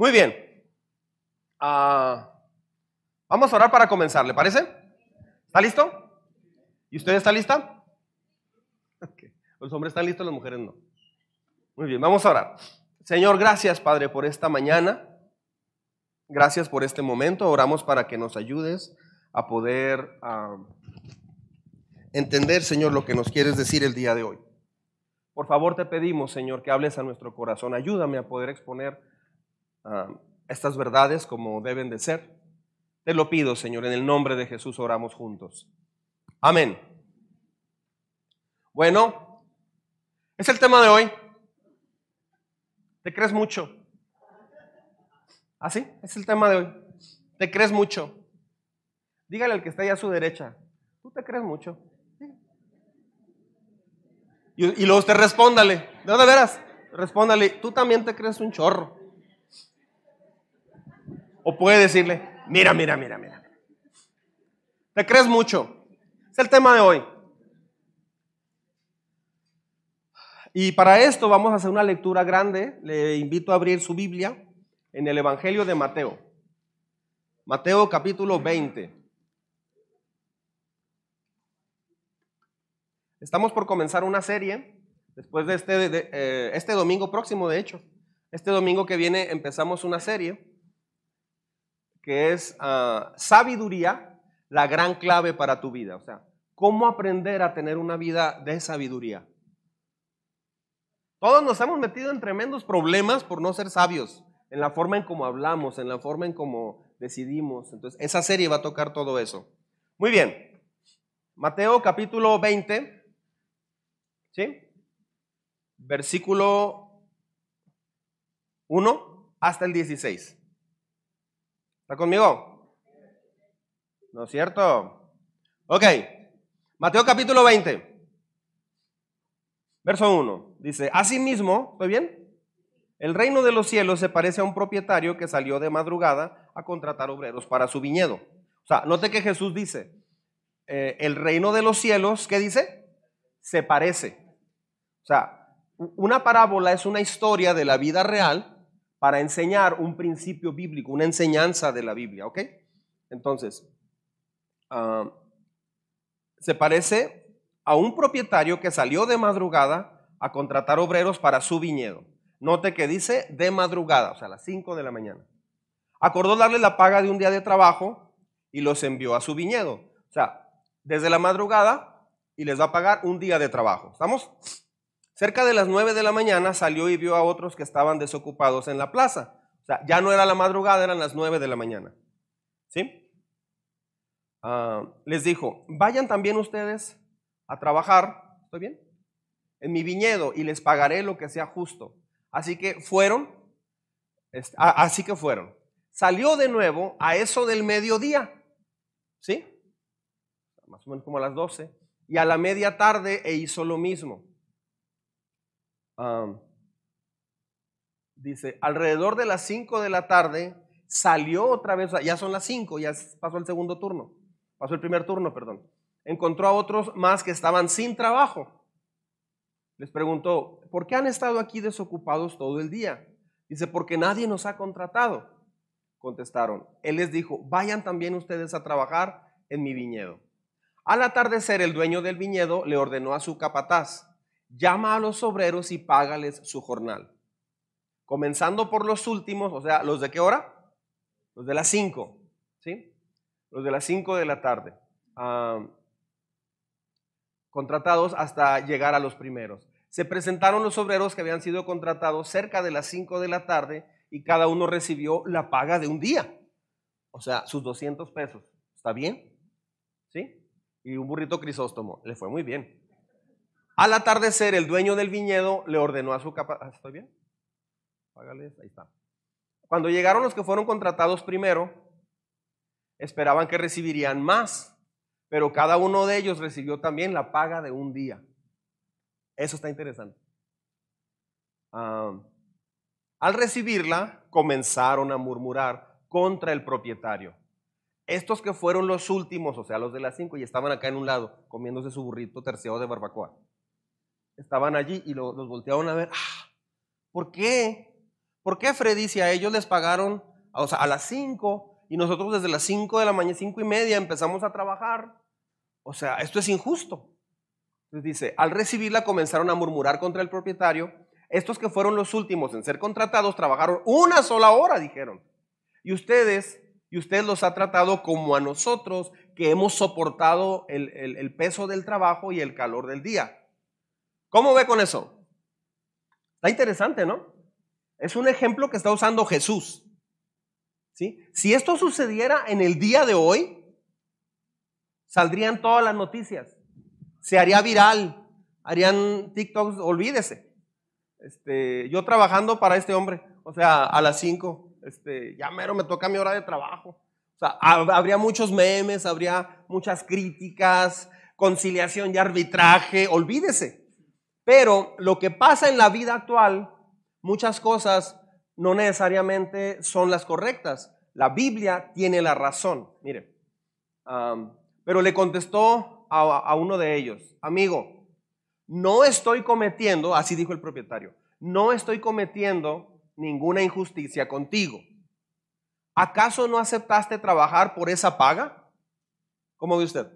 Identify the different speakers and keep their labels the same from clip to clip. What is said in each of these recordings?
Speaker 1: Muy bien. Ah, vamos a orar para comenzar, ¿le parece? ¿Está listo? ¿Y usted está lista? Los hombres están listos, las mujeres no. Muy bien, vamos a orar. Señor, gracias Padre por esta mañana. Gracias por este momento. Oramos para que nos ayudes a poder ah, entender, Señor, lo que nos quieres decir el día de hoy. Por favor, te pedimos, Señor, que hables a nuestro corazón. Ayúdame a poder exponer ah, estas verdades como deben de ser. Te lo pido, Señor, en el nombre de Jesús oramos juntos. Amén. Bueno, es el tema de hoy. ¿Te crees mucho? ¿Así? ¿Ah, es el tema de hoy. ¿Te crees mucho? Dígale al que está ahí a su derecha, ¿tú te crees mucho? Y, luego usted respóndale, ¿de dónde veras? Respóndale, tú también te crees un chorro. O puede decirle, mira, mira, mira, mira. Te crees mucho. Es el tema de hoy. Y para esto vamos a hacer una lectura grande. Le invito a abrir su Biblia en el Evangelio de Mateo. Mateo capítulo 20. Estamos por comenzar una serie después de este, eh, este domingo próximo, de hecho. Este domingo que viene empezamos una serie que es ah, sabiduría, la gran clave para tu vida. O sea, cómo aprender a tener una vida de sabiduría. Todos nos hemos metido en tremendos problemas por no ser sabios, en la forma en cómo hablamos, en la forma en cómo decidimos. Entonces, esa serie va a tocar todo eso. Muy bien. Mateo capítulo 20, ¿Sí? Versículo 1 hasta el 16. ¿Está conmigo? ¿No es cierto? Ok. Mateo capítulo 20. Verso 1. Dice, asimismo, ¿estoy bien? El reino de los cielos se parece a un propietario que salió de madrugada a contratar obreros para su viñedo. O sea, note que Jesús dice, eh, el reino de los cielos, ¿qué dice? se parece. O sea, una parábola es una historia de la vida real para enseñar un principio bíblico, una enseñanza de la Biblia, ¿ok? Entonces, ah, se parece a un propietario que salió de madrugada a contratar obreros para su viñedo. Note que dice de madrugada, o sea, a las 5 de la mañana. Acordó darle la paga de un día de trabajo y los envió a su viñedo. O sea, desde la madrugada y les va a pagar un día de trabajo. ¿Estamos? Cerca de las nueve de la mañana salió y vio a otros que estaban desocupados en la plaza. O sea, ya no era la madrugada, eran las nueve de la mañana. ¿Sí? Ah, les dijo, vayan también ustedes a trabajar, ¿estoy bien? En mi viñedo y les pagaré lo que sea justo. Así que fueron, así que fueron. Salió de nuevo a eso del mediodía, ¿sí? Más o menos como a las doce y a la media tarde e hizo lo mismo. Dice, alrededor de las 5 de la tarde salió otra vez, ya son las 5, ya pasó el segundo turno, pasó el primer turno, perdón. Encontró a otros más que estaban sin trabajo. Les preguntó, ¿por qué han estado aquí desocupados todo el día? Dice, porque nadie nos ha contratado. Contestaron. Él les dijo, vayan también ustedes a trabajar en mi viñedo. Al atardecer, el dueño del viñedo le ordenó a su capataz, llama a los obreros y págales su jornal. Comenzando por los últimos, o sea, ¿los de qué hora? Los de las 5, ¿sí? Los de las 5 de la tarde. contratados hasta llegar a los primeros. Se presentaron los obreros que habían sido contratados cerca de las 5 de la tarde y cada uno recibió la paga de un día. O sea, sus 200 pesos. ¿Está bien? ¿Sí? y un burrito crisóstomo. Le fue muy bien. Al atardecer, el dueño del viñedo le ordenó a su capa... Ah, ¿Estoy bien? Págales, ahí está. Cuando llegaron los que fueron contratados primero, esperaban que recibirían más, pero cada uno de ellos recibió también la paga de un día. Eso está interesante. Al recibirla, comenzaron a murmurar contra el propietario. Estos que fueron los últimos, o sea, los de las cinco, y estaban acá en un lado, comiéndose su burrito terciado de barbacoa. Estaban allí y los volteaban a ver. Ah, ¿Por qué? ¿Por qué Freddy si a ellos les pagaron a las 5 y nosotros desde las 5 de la mañana, cinco y media empezamos a trabajar? O sea, esto es injusto. Entonces dice, al recibirla comenzaron a murmurar contra el propietario. Estos que fueron los últimos en ser contratados trabajaron una sola hora, dijeron. Y ustedes, y usted los ha tratado como a nosotros que hemos soportado el, el peso del trabajo y el calor del día. ¿Cómo ve con eso? Está interesante, ¿no? Es un ejemplo que está usando Jesús. ¿Sí? Si esto sucediera en el día de hoy, saldrían todas las noticias. Se haría viral, harían TikToks, olvídese. Este, yo trabajando para este hombre, o sea, a las 5, este, ya mero me toca mi hora de trabajo. O sea, habría muchos memes, habría muchas críticas, conciliación y arbitraje, olvídese. Pero lo que pasa en la vida actual, muchas cosas no necesariamente son las correctas. La Biblia tiene la razón. Mire, pero le contestó a, uno de ellos, amigo, no estoy cometiendo, así dijo el propietario, no estoy cometiendo ninguna injusticia contigo. ¿Acaso no aceptaste trabajar por esa paga? ¿Cómo ve usted?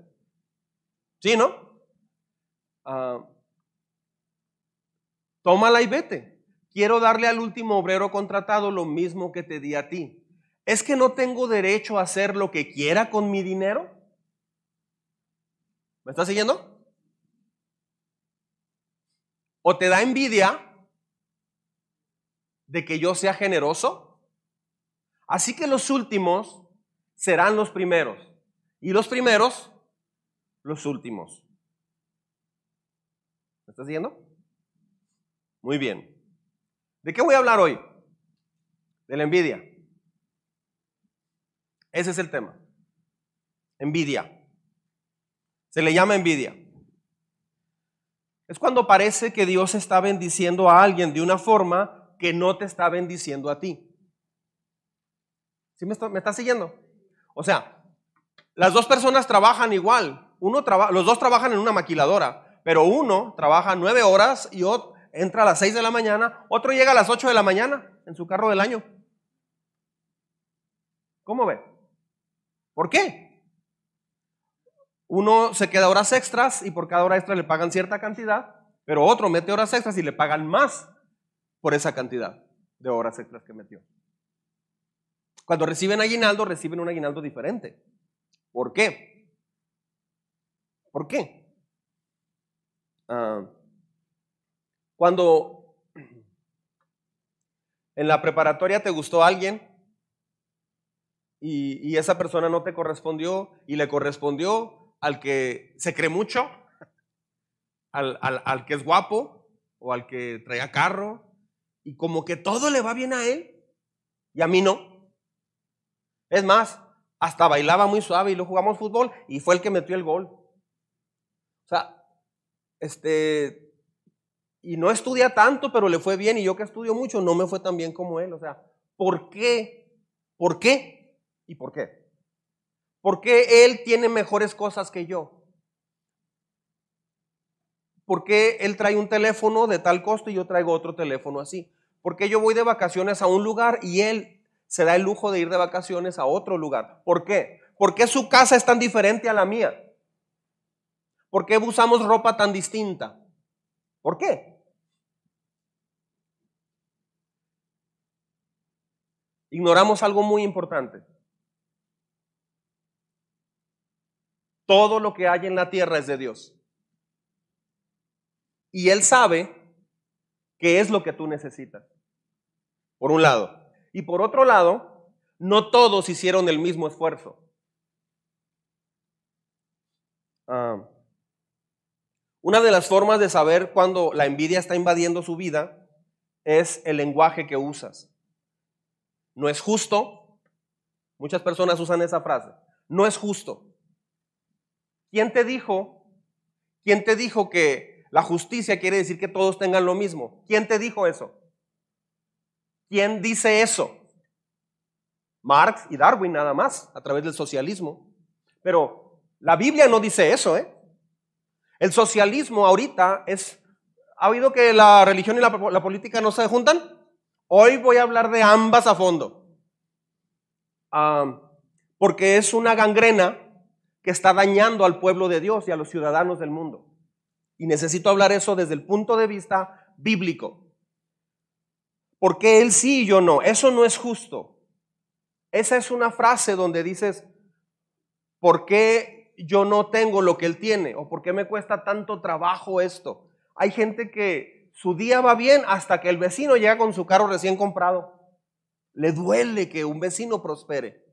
Speaker 1: ¿Sí, no? Ah, tómala y vete. Quiero darle al último obrero contratado lo mismo que te di a ti. ¿Es que no tengo derecho a hacer lo que quiera con mi dinero? ¿Me estás siguiendo? ¿O te da envidia de que yo sea generoso? Así que los últimos serán los primeros y los primeros los últimos. ¿Me estás siguiendo? Muy bien. ¿De qué voy a hablar hoy? De la envidia. Ese es el tema. Envidia. Se le llama envidia. Es cuando parece que Dios está bendiciendo a alguien de una forma que no te está bendiciendo a ti. ¿Sí me está, siguiendo? O sea, las dos personas trabajan igual. Uno los dos trabajan en una maquiladora, pero uno trabaja nueve horas y otro entra a las seis de la mañana, otro llega a las ocho de la mañana en su carro del año. ¿Cómo ve? ¿Por qué? Uno se queda horas extras y por cada hora extra le pagan cierta cantidad, pero otro mete horas extras y le pagan más por esa cantidad de horas extras que metió. Cuando reciben aguinaldo, reciben un aguinaldo diferente. ¿Por qué? ¿Por qué? Ah, cuando en la preparatoria te gustó alguien y, esa persona no te correspondió y le correspondió al que se cree mucho, al, que es guapo o al que traía carro, y como que todo le va bien a él y a mí no. Es más, hasta bailaba muy suave y lo jugamos fútbol y fue el que metió el gol. O sea, este, y no estudia tanto, pero le fue bien y yo que estudio mucho no me fue tan bien como él. O sea, ¿por qué? ¿Por qué? ¿Y por qué? ¿Por qué Él tiene mejores cosas que yo? ¿Por qué Él trae un teléfono de tal costo y yo traigo otro teléfono así? ¿Por qué yo voy de vacaciones a un lugar y Él se da el lujo de ir de vacaciones a otro lugar? ¿Por qué? ¿Por qué su casa es tan diferente a la mía? ¿Por qué usamos ropa tan distinta? ¿Por qué? Ignoramos algo muy importante. Todo lo que hay en la tierra es de Dios. Y Él sabe qué es lo que tú necesitas. Por un lado. Y por otro lado, no todos hicieron el mismo esfuerzo. Ah, una de las formas de saber cuando la envidia está invadiendo su vida es el lenguaje que usas. No es justo. Muchas personas usan esa frase. No es justo. ¿Quién te dijo? ¿Quién te dijo que la justicia quiere decir que todos tengan lo mismo? ¿Quién te dijo eso? ¿Quién dice eso? Marx y Darwin nada más, a través del socialismo. Pero la Biblia no dice eso, ¿eh? El socialismo ahorita es... ¿Ha oído que la religión y la, la política no se juntan? Hoy voy a hablar de ambas a fondo. Porque es una gangrena que está dañando al pueblo de Dios y a los ciudadanos del mundo. Y necesito hablar eso desde el punto de vista bíblico. Porque él sí y yo no. Eso no es justo. Esa es una frase donde dices, ¿por qué yo no tengo lo que él tiene? ¿O por qué me cuesta tanto trabajo esto? Hay gente que su día va bien hasta que el vecino llega con su carro recién comprado. Le duele que un vecino prospere.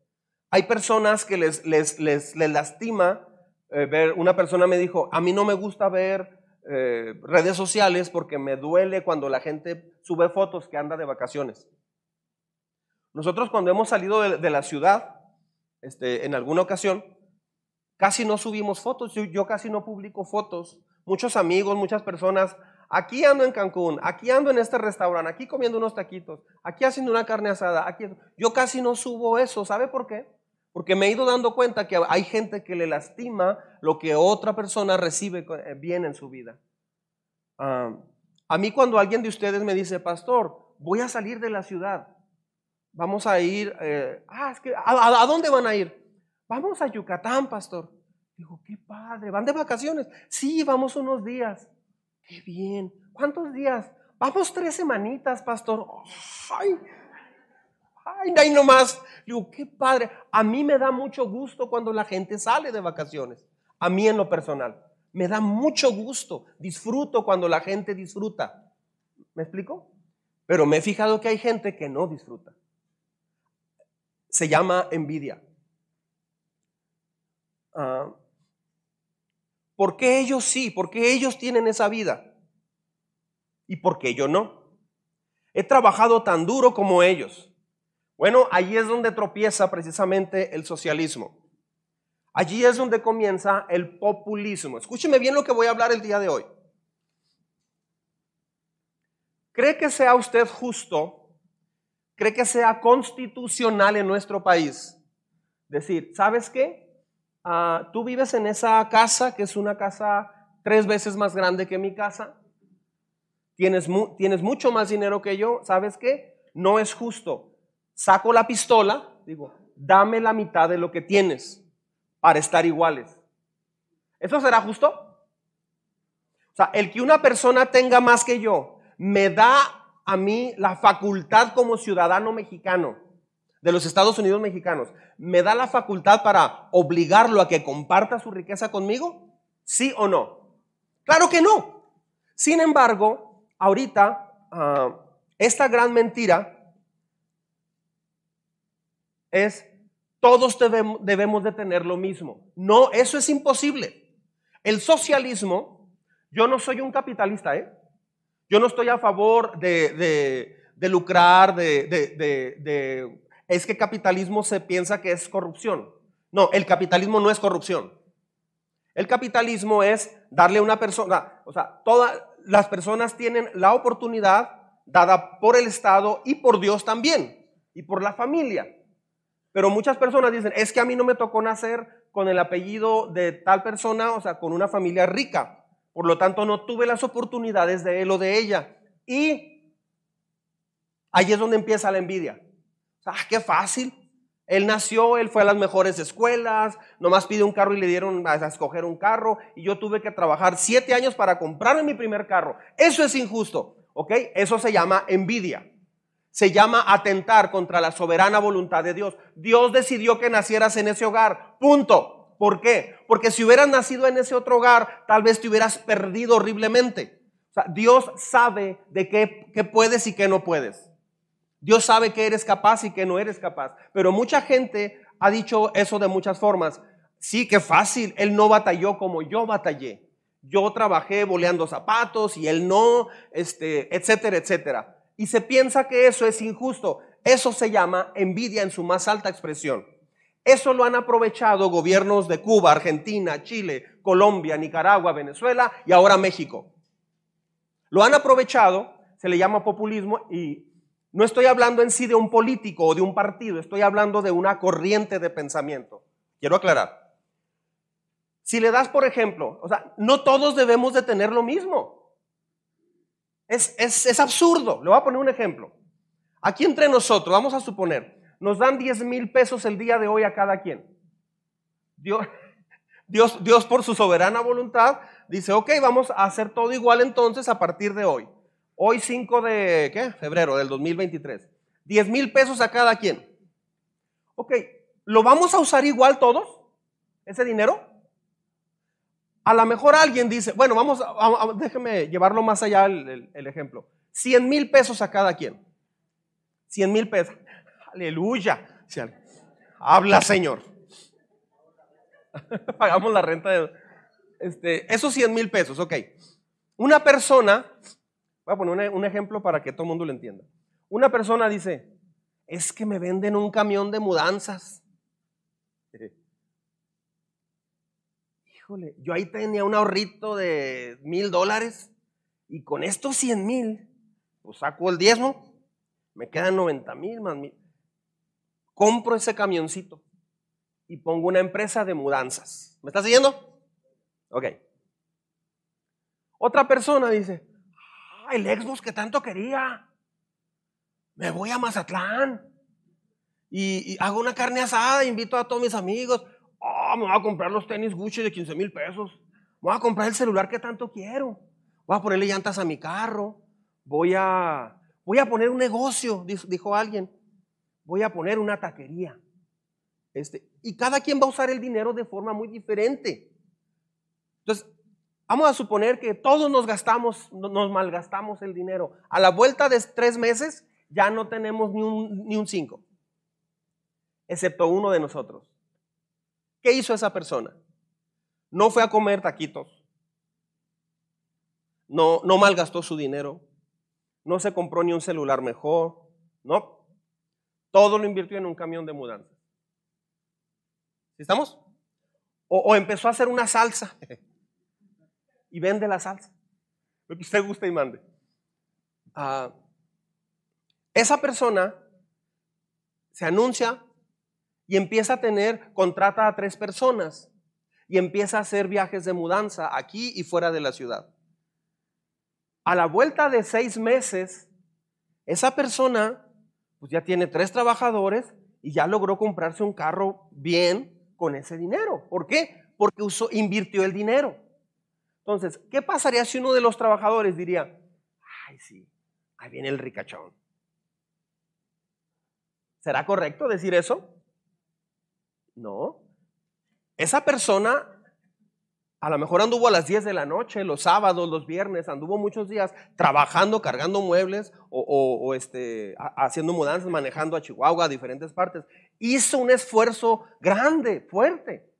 Speaker 1: Hay personas que les, les, les, lastima eh, ver, una persona me dijo, a mí no me gusta ver eh, redes sociales porque me duele cuando la gente sube fotos que anda de vacaciones. Nosotros cuando hemos salido de, la ciudad, este, en alguna ocasión, casi no subimos fotos, yo, casi no publico fotos. Muchos amigos, muchas personas, aquí ando en Cancún, aquí ando en este restaurante, aquí comiendo unos taquitos, aquí haciendo una carne asada, aquí... Yo casi no subo eso, ¿sabe por qué? Porque me he ido dando cuenta que hay gente que le lastima lo que otra persona recibe eh, bien en su vida. A mí cuando alguien de ustedes me dice, pastor, voy a salir de la ciudad, vamos a ir, eh, ah, es que, ¿a, dónde van a ir? Vamos a Yucatán, pastor. Digo, qué padre, ¿van de vacaciones? Sí, vamos unos días. Qué bien. ¿Cuántos días? Vamos tres semanitas, pastor. Ay, Ay, ahí nomás. Digo, qué padre. A mí me da mucho gusto cuando la gente sale de vacaciones. A mí en lo personal. Me da mucho gusto. Disfruto cuando la gente disfruta. ¿Me explico? Pero me he fijado que hay gente que no disfruta. Se llama envidia. Ah, ¿Por qué ellos sí? ¿Por qué ellos tienen esa vida? ¿Y por qué yo no? He trabajado tan duro como ellos. Bueno, allí es donde tropieza precisamente el socialismo. Allí es donde comienza el populismo. Escúcheme bien lo que voy a hablar el día de hoy. ¿Cree que sea usted justo? ¿Cree que sea constitucional en nuestro país? Decir, ¿sabes qué? Ah, tú vives en esa casa que es una casa tres veces más grande que mi casa. Tienes, tienes mucho más dinero que yo. ¿Sabes qué? No es justo saco la pistola, digo, dame la mitad de lo que tienes para estar iguales. ¿Eso será justo? O sea, el que una persona tenga más que yo me da a mí la facultad como ciudadano mexicano de los Estados Unidos mexicanos, me da la facultad para obligarlo a que comparta su riqueza conmigo? ¿Sí o no? Claro que no. Sin embargo, ahorita, ah, esta gran mentira es todos debemos, de tener lo mismo. No, eso es imposible. El socialismo, yo no soy un capitalista, ¿eh? Yo no estoy a favor de, lucrar, de, de, Es que capitalismo se piensa que es corrupción. No, el capitalismo no es corrupción. El capitalismo es darle a una persona, o sea, todas las personas tienen la oportunidad dada por el Estado y por Dios también, y por la familia. Pero muchas personas dicen, es que a mí no me tocó nacer con el apellido de tal persona, o sea, con una familia rica. Por lo tanto, no tuve las oportunidades de él o de ella. Y ahí es donde empieza la envidia. Ah, qué fácil. Él nació, él fue a las mejores escuelas, nomás pide un carro y le dieron a escoger un carro y yo tuve que trabajar siete años para comprarme mi primer carro. Eso es injusto, ¿ok? Eso se llama envidia se llama atentar contra la soberana voluntad de Dios. Dios decidió que nacieras en ese hogar. Punto. ¿Por qué? Porque si hubieras nacido en ese otro hogar, tal vez te hubieras perdido horriblemente. O sea, Dios sabe de qué, qué puedes y qué no puedes. Dios sabe que eres capaz y que no eres capaz. Pero mucha gente ha dicho eso de muchas formas. Sí, qué fácil. Él no batalló como yo batallé. Yo trabajé boleando zapatos y él no, este, etcétera, etcétera y se piensa que eso es injusto. Eso se llama envidia en su más alta expresión. Eso lo han aprovechado gobiernos de Cuba, Argentina, Chile, Colombia, Nicaragua, Venezuela y ahora México. Lo han aprovechado, se le llama populismo y no estoy hablando en sí de un político o de un partido, estoy hablando de una corriente de pensamiento. Quiero aclarar. Si le das, por ejemplo, o sea, no todos debemos de tener lo mismo. Es, absurdo. Le voy a poner un ejemplo. Aquí entre nosotros, vamos a suponer, nos dan 10 mil pesos el día de hoy a cada quien. Dios, Dios, Dios por su soberana voluntad dice, ok, vamos a hacer todo igual entonces a partir de hoy. Hoy 5 de ¿qué? febrero del 2023. 10 mil pesos a cada quien. Ok, ¿lo vamos a usar igual todos? ¿Ese dinero? A lo mejor alguien dice, bueno, vamos, a, déjeme llevarlo más allá el, ejemplo. 100 mil pesos a cada quien. 100 mil pesos. Aleluya. Habla, Señor. Pagamos la renta de... Este, esos 100 mil pesos, ok. Una persona, voy a poner un, ejemplo para que todo el mundo lo entienda. Una persona dice, es que me venden un camión de mudanzas. Híjole, yo ahí tenía un ahorrito de mil dólares y con estos 100 mil, pues saco el diezmo, me quedan 90 mil más mil. Compro ese camioncito y pongo una empresa de mudanzas. ¿Me estás siguiendo? Ok. Otra persona dice, el Xbox que tanto quería. Me voy a Mazatlán y, hago una carne asada, invito a todos mis amigos. Oh, me voy a comprar los tenis Gucci de 15 mil pesos. Voy a comprar el celular que tanto quiero. Voy a ponerle llantas a mi carro. Voy a, voy a poner un negocio, dijo alguien. Voy a poner una taquería. Este, y cada quien va a usar el dinero de forma muy diferente. Entonces, vamos a suponer que todos nos gastamos, nos malgastamos el dinero. A la vuelta de tres meses ya no tenemos ni un, ni un cinco, excepto uno de nosotros. ¿Qué hizo esa persona? No fue a comer taquitos. No, no malgastó su dinero. No se compró ni un celular mejor. No. Todo lo invirtió en un camión de mudanza. ¿Estamos? O, empezó a hacer una salsa y vende la salsa. Lo que usted guste y mande. Ah, esa persona se anuncia y empieza a tener, contrata a tres personas y empieza a hacer viajes de mudanza aquí y fuera de la ciudad. A la vuelta de seis meses, esa persona pues ya tiene tres trabajadores y ya logró comprarse un carro bien con ese dinero. ¿Por qué? Porque usó, invirtió el dinero. Entonces, ¿qué pasaría si uno de los trabajadores diría, ay, sí, ahí viene el ricachón? ¿Será correcto decir eso? No. Esa persona a lo mejor anduvo a las 10 de la noche, los sábados, los viernes, anduvo muchos días trabajando, cargando muebles o, este, haciendo mudanzas, manejando a Chihuahua, a diferentes partes hizo un esfuerzo grande, fuerte.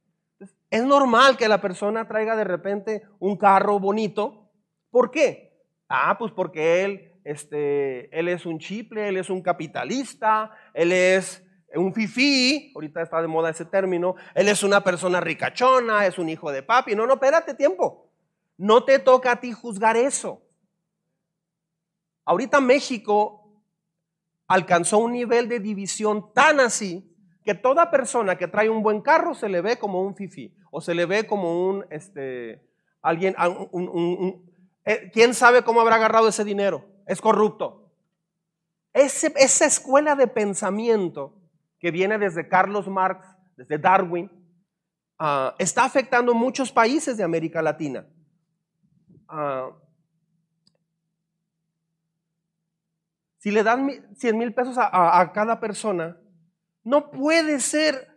Speaker 1: Es normal que la persona traiga de repente un carro bonito. ¿Por qué? Ah, pues porque él, este, él es un chiple, él es un capitalista, él es un fifí, ahorita está de moda ese término, él es una persona ricachona, es un hijo de papi. No, no, espérate tiempo. No te toca a ti juzgar eso. Ahorita México alcanzó un nivel de división tan así que toda persona que trae un buen carro se le ve como un fifi o se le ve como un, este, alguien, eh, ¿quién sabe cómo habrá agarrado ese dinero? Es corrupto. esa escuela de pensamiento que viene desde Carlos Marx, desde Darwin, ah, está afectando muchos países de América Latina. Ah, si le dan 100 mil pesos a cada persona, no puede ser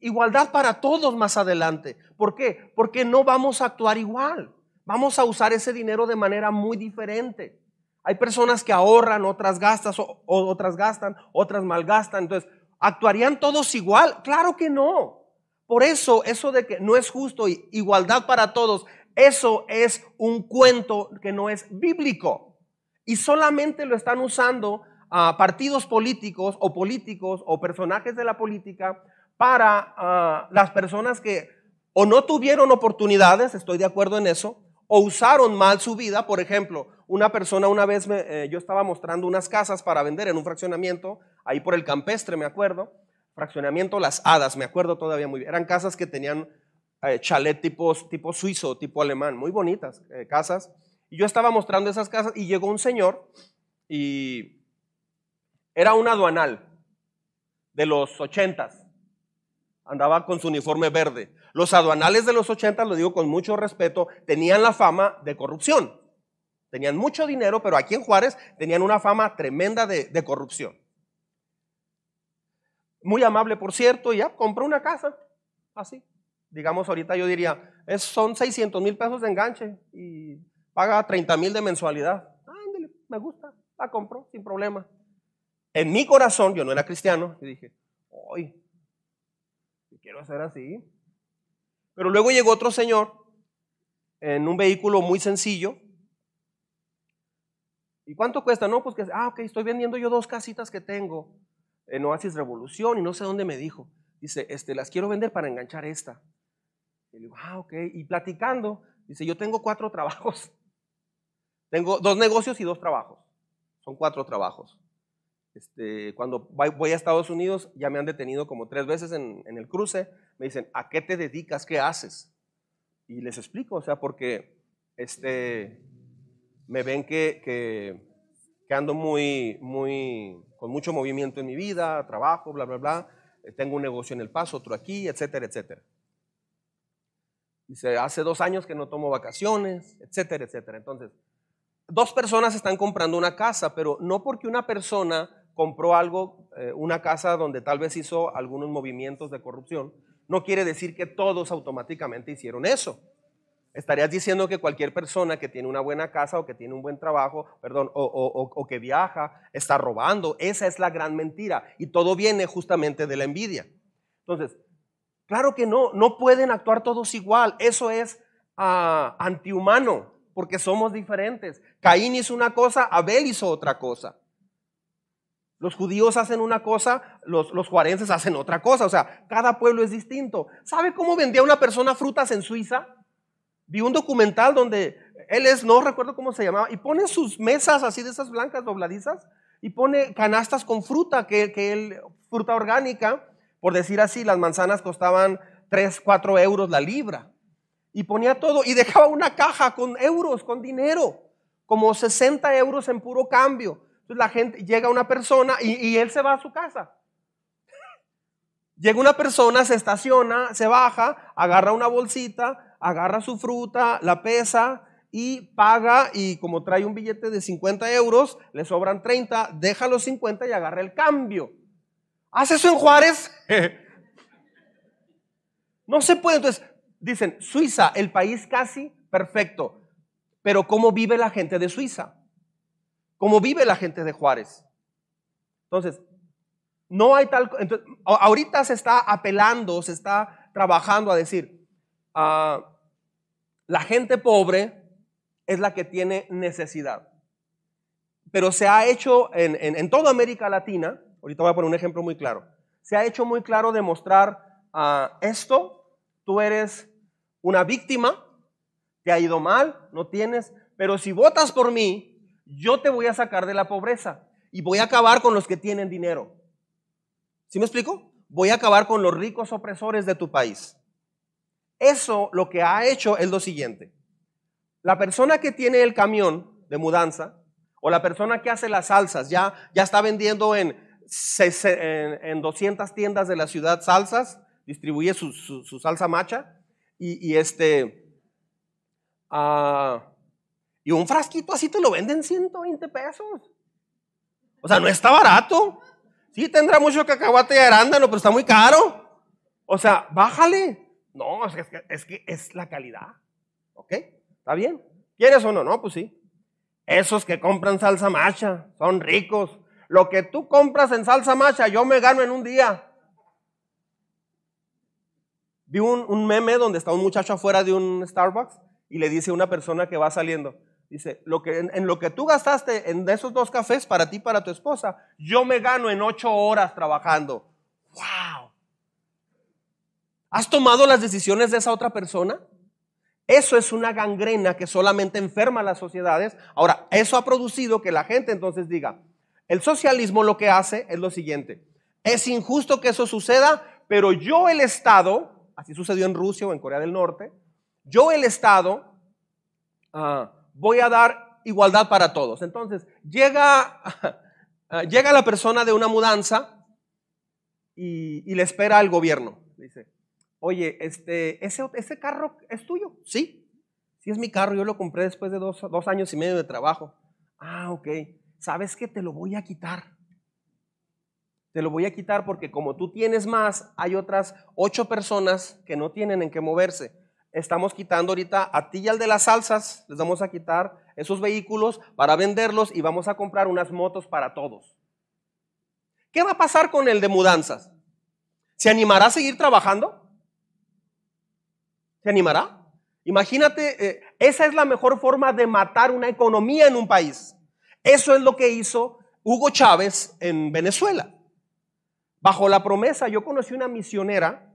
Speaker 1: igualdad para todos más adelante. ¿Por qué? Porque no vamos a actuar igual. Vamos a usar ese dinero de manera muy diferente. Hay personas que ahorran, otras gastan, otras gastan, otras malgastan. Entonces, ¿actuarían todos igual? Claro que no. Por eso, eso de que no es justo y igualdad para todos, eso es un cuento que no es bíblico. Y solamente lo están usando a partidos políticos o políticos o personajes de la política para ah, las personas que o no tuvieron oportunidades, estoy de acuerdo en eso, o usaron mal su vida. Por ejemplo, una persona una vez me, eh, yo estaba mostrando unas casas para vender en un fraccionamiento, ahí por el campestre, me acuerdo, fraccionamiento Las Hadas, me acuerdo todavía muy bien. Eran casas que tenían eh, chalet tipo, tipo suizo, tipo alemán, muy bonitas eh, casas. Y yo estaba mostrando esas casas y llegó un señor y Era un aduanal de los ochentas. Andaba con su uniforme verde. Los aduanales de los ochentas, lo digo con mucho respeto, tenían la fama de corrupción. Tenían mucho dinero, pero aquí en Juárez tenían una fama tremenda de, de corrupción. Muy amable, por cierto, y ya compró una casa, así. Digamos, ahorita yo diría, es, son 600 mil pesos de enganche y paga 30 mil de mensualidad. Ándale, me gusta, la compró sin problema. En mi corazón, yo no era cristiano, y dije, hoy, quiero hacer así. Pero luego llegó otro señor en un vehículo muy sencillo. ¿Y cuánto cuesta? No, pues que, ah, ok, estoy vendiendo yo dos casitas que tengo en Oasis Revolución y no sé dónde me dijo. Dice, este, las quiero vender para enganchar esta. Y le digo, ah, ok. Y platicando, dice, yo tengo cuatro trabajos. Tengo dos negocios y dos trabajos. Son cuatro trabajos. Este, cuando voy a Estados Unidos, ya me han detenido como tres veces en, el cruce. Me dicen, ¿a qué te dedicas? ¿Qué haces? Y les explico, o sea, porque este, me ven que, que, que ando muy, muy, con mucho movimiento en mi vida, trabajo, bla, bla, bla. Eh, tengo un negocio en El Paso, otro aquí, etcétera, etcétera. Dice, hace dos años que no tomo vacaciones, etcétera, etcétera. Entonces, dos personas están comprando una casa, pero no porque una persona compró algo, eh, una casa donde tal vez hizo algunos movimientos de corrupción, no quiere decir que todos automáticamente hicieron eso. Estarías diciendo que cualquier persona que tiene una buena casa o que tiene un buen trabajo, perdón, o, que viaja, está robando. Esa es la gran mentira. Y todo viene justamente de la envidia. Entonces, claro que no, no pueden actuar todos igual. Eso es ah, antihumano, porque somos diferentes. Caín hizo una cosa, Abel hizo otra cosa. Los judíos hacen una cosa, los, los hacen otra cosa. O sea, cada pueblo es distinto. ¿Sabe cómo vendía una persona frutas en Suiza? Vi un documental donde él es, no recuerdo cómo se llamaba, y pone sus mesas así de esas blancas dobladizas y pone canastas con fruta, que, que él, fruta orgánica, por decir así, las manzanas costaban 3, 4 euros la libra. Y ponía todo y dejaba una caja con euros, con dinero, como 60 euros en puro cambio. Entonces la gente, llega una persona y, y él se va a su casa. Llega una persona, se estaciona, se baja, agarra una bolsita, agarra su fruta, la pesa y paga y como trae un billete de 50 euros, le sobran 30, deja los 50 y agarra el cambio. ¿Hace eso en Juárez? no se puede. Entonces, dicen, Suiza, el país casi perfecto. Pero ¿cómo vive la gente de Suiza? ¿Cómo vive la gente de Juárez? Entonces, no hay tal... Entonces, ahorita se está apelando, se está trabajando a decir, Ah, la gente pobre es la que tiene necesidad. Pero se ha hecho en, toda América Latina, ahorita voy a poner un ejemplo muy claro, se ha hecho muy claro demostrar uh, esto, tú eres una víctima, te ha ido mal, no tienes, pero si votas por mí, yo te voy a sacar de la pobreza y voy a acabar con los que tienen dinero. ¿Sí me explico? Voy a acabar con los ricos opresores de tu país. Eso lo que ha hecho es lo siguiente. La persona que tiene el camión de mudanza o la persona que hace las salsas ya, ya está vendiendo en, en, 200 tiendas de la ciudad salsas, distribuye su, salsa macha y, este... Ah, y un frasquito así te lo venden 120 pesos. O sea, no está barato. Sí, tendrá mucho cacahuate y arándano, pero está muy caro. O sea, bájale. No, es que, es la calidad. ¿Ok? ¿Está bien? ¿Quieres o no? No, pues sí. Esos que compran salsa macha son ricos. Lo que tú compras en salsa macha, yo me gano en un día. Vi un, meme donde está un muchacho afuera de un Starbucks y le dice a una persona que va saliendo, dice, lo que, en, lo que tú gastaste en esos dos cafés para ti y para tu esposa, yo me gano en ocho horas trabajando. ¡Wow! ¿Has tomado las decisiones de esa otra persona? Eso es una gangrena que solamente enferma a las sociedades. Ahora, eso ha producido que la gente entonces diga, el socialismo lo que hace es lo siguiente, es injusto que eso suceda, pero yo el Estado, así sucedió en Rusia o en Corea del Norte, yo el Estado ah, voy a dar igualdad para todos. Entonces, llega llega la persona de una mudanza y, le espera al gobierno. Dice, oye, este, ese, ese carro es tuyo. Sí, sí es mi carro, yo lo compré después de dos, dos años y medio de trabajo. Ah, ok. ¿Sabes que te lo voy a quitar? Te lo voy a quitar porque como tú tienes más, hay otras ocho personas que no tienen en qué moverse. Estamos quitando ahorita a ti y al de las salsas, les vamos a quitar esos vehículos para venderlos y vamos a comprar unas motos para todos. ¿Qué va a pasar con el de mudanzas? ¿Se animará a seguir trabajando? ¿Se animará? Imagínate, eh, esa es la mejor forma de matar una economía en un país. Eso es lo que hizo Hugo Chávez en Venezuela. Bajo la promesa, yo conocí una misionera,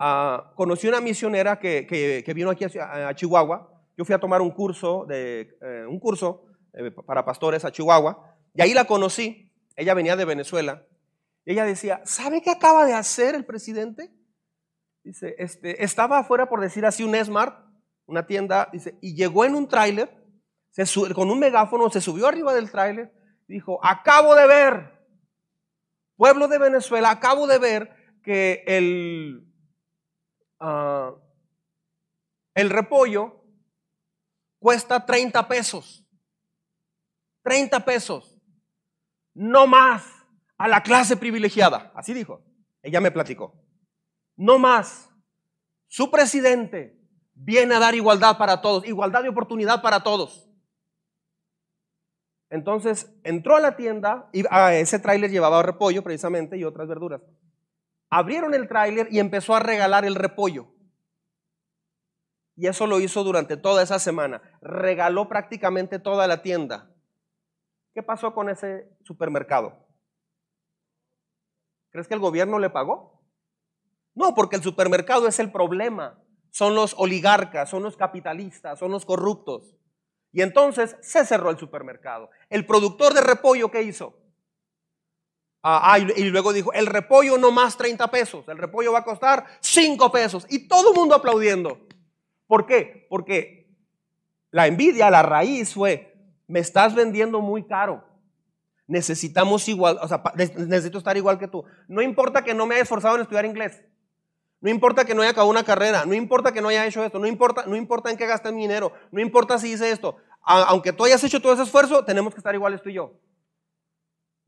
Speaker 1: uh, conocí una misionera que, vino aquí a, Chihuahua. Yo fui a tomar un curso, de, eh, un curso eh, para pastores a Chihuahua, y ahí la conocí. Ella venía de Venezuela. Y ella decía, ¿sabe qué acaba de hacer el presidente? Dice, este, estaba afuera, por decir así, un Smart, una tienda, dice, y llegó en un tráiler, con un megáfono, se subió arriba del tráiler, dijo, acabo de ver pueblo de Venezuela, acabo de ver que el, ah, el repollo cuesta 30 pesos. 30 pesos. No más a la clase privilegiada. Así dijo. Ella me platicó. No más. Su presidente viene a dar igualdad para todos, igualdad de oportunidad para todos. Entonces entró a la tienda y a ese tráiler llevaba repollo precisamente y otras verduras. Abrieron el tráiler y empezó a regalar el repollo. Y eso lo hizo durante toda esa semana. Regaló prácticamente toda la tienda. ¿Qué pasó con ese supermercado? ¿Crees que el gobierno le pagó? No, porque el supermercado es el problema. Son los oligarcas, son los capitalistas, son los corruptos. Y entonces se cerró el supermercado. El productor de repollo, ¿qué hizo? Ah, ah y, luego dijo, el repollo no más 30 pesos, el repollo va a costar 5 pesos. Y todo el mundo aplaudiendo. ¿Por qué? Porque la envidia, la raíz fue, me estás vendiendo muy caro. Necesitamos igual, o necesito estar igual que tú. No importa que no me haya esforzado en estudiar inglés. No importa que no haya acabado una carrera, no importa que no haya hecho esto, no importa, no importa en qué gasté mi dinero, no importa si hice esto. aunque tú hayas hecho todo ese esfuerzo, tenemos que estar iguales tú y yo.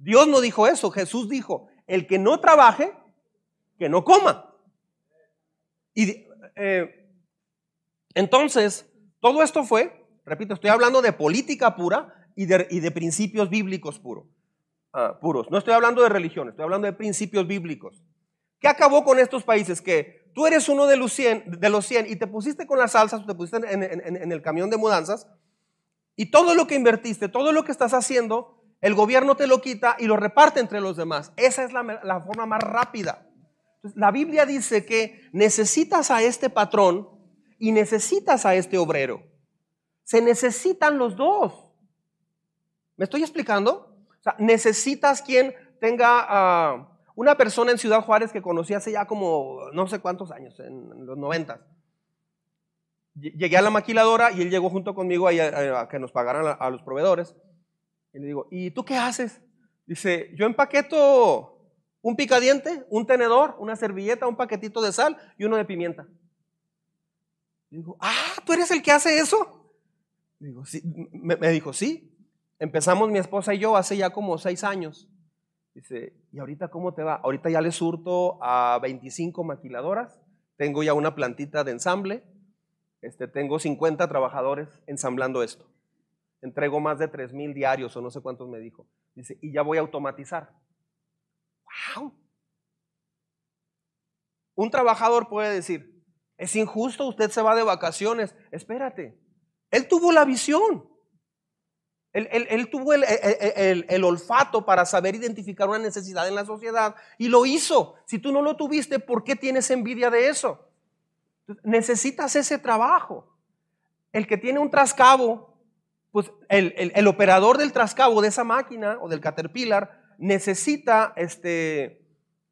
Speaker 1: Dios no dijo eso, Jesús dijo, el que no trabaje, que no coma. Y eh, entonces, todo esto fue, repito, estoy hablando de política pura y de, principios bíblicos puros. Ah, puros. No estoy hablando de religión, estoy hablando de principios bíblicos. ¿Qué acabó con estos países? Que tú eres uno de los 100, de los 100 y te pusiste con las salsas, te pusiste en, el camión de mudanzas y todo lo que invertiste, todo lo que estás haciendo, el gobierno te lo quita y lo reparte entre los demás. Esa es la, forma más rápida. la Biblia dice que necesitas a este patrón y necesitas a este obrero. Se necesitan los dos. ¿Me estoy explicando? O sea, necesitas quien tenga... Ah, una persona en Ciudad Juárez que conocí hace ya como no sé cuántos años, en los noventas. Llegué a la maquiladora y él llegó junto conmigo a, que nos pagaran a, los proveedores. Y le digo, ¿y tú qué haces? Dice, yo empaqueto un picadiente, un tenedor, una servilleta, un paquetito de sal y uno de pimienta. Y digo, ah, ¿tú eres el que hace eso? Digo, sí. me dijo, sí. Empezamos mi esposa y yo hace ya como seis años. Dice, ¿y ahorita cómo te va? Ahorita ya le surto a 25 maquiladoras, tengo ya una plantita de ensamble, este, tengo 50 trabajadores ensamblando esto. Entrego más de 3 mil diarios o no sé cuántos me dijo. Dice, y ya voy a automatizar. ¡Wow! Un trabajador puede decir, es injusto, usted se va de vacaciones. Espérate, él tuvo la visión. Él, tuvo el, olfato para saber identificar una necesidad en la sociedad y lo hizo. Si tú no lo tuviste, ¿por qué tienes envidia de eso? Necesitas ese trabajo. El que tiene un trascabo, pues el, operador del trascabo de esa máquina o del caterpillar necesita este,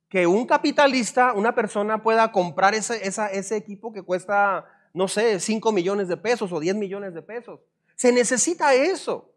Speaker 1: que un capitalista, una persona pueda comprar ese, ese equipo que cuesta, no sé, 5 millones de pesos o 10 millones de pesos. Se necesita eso.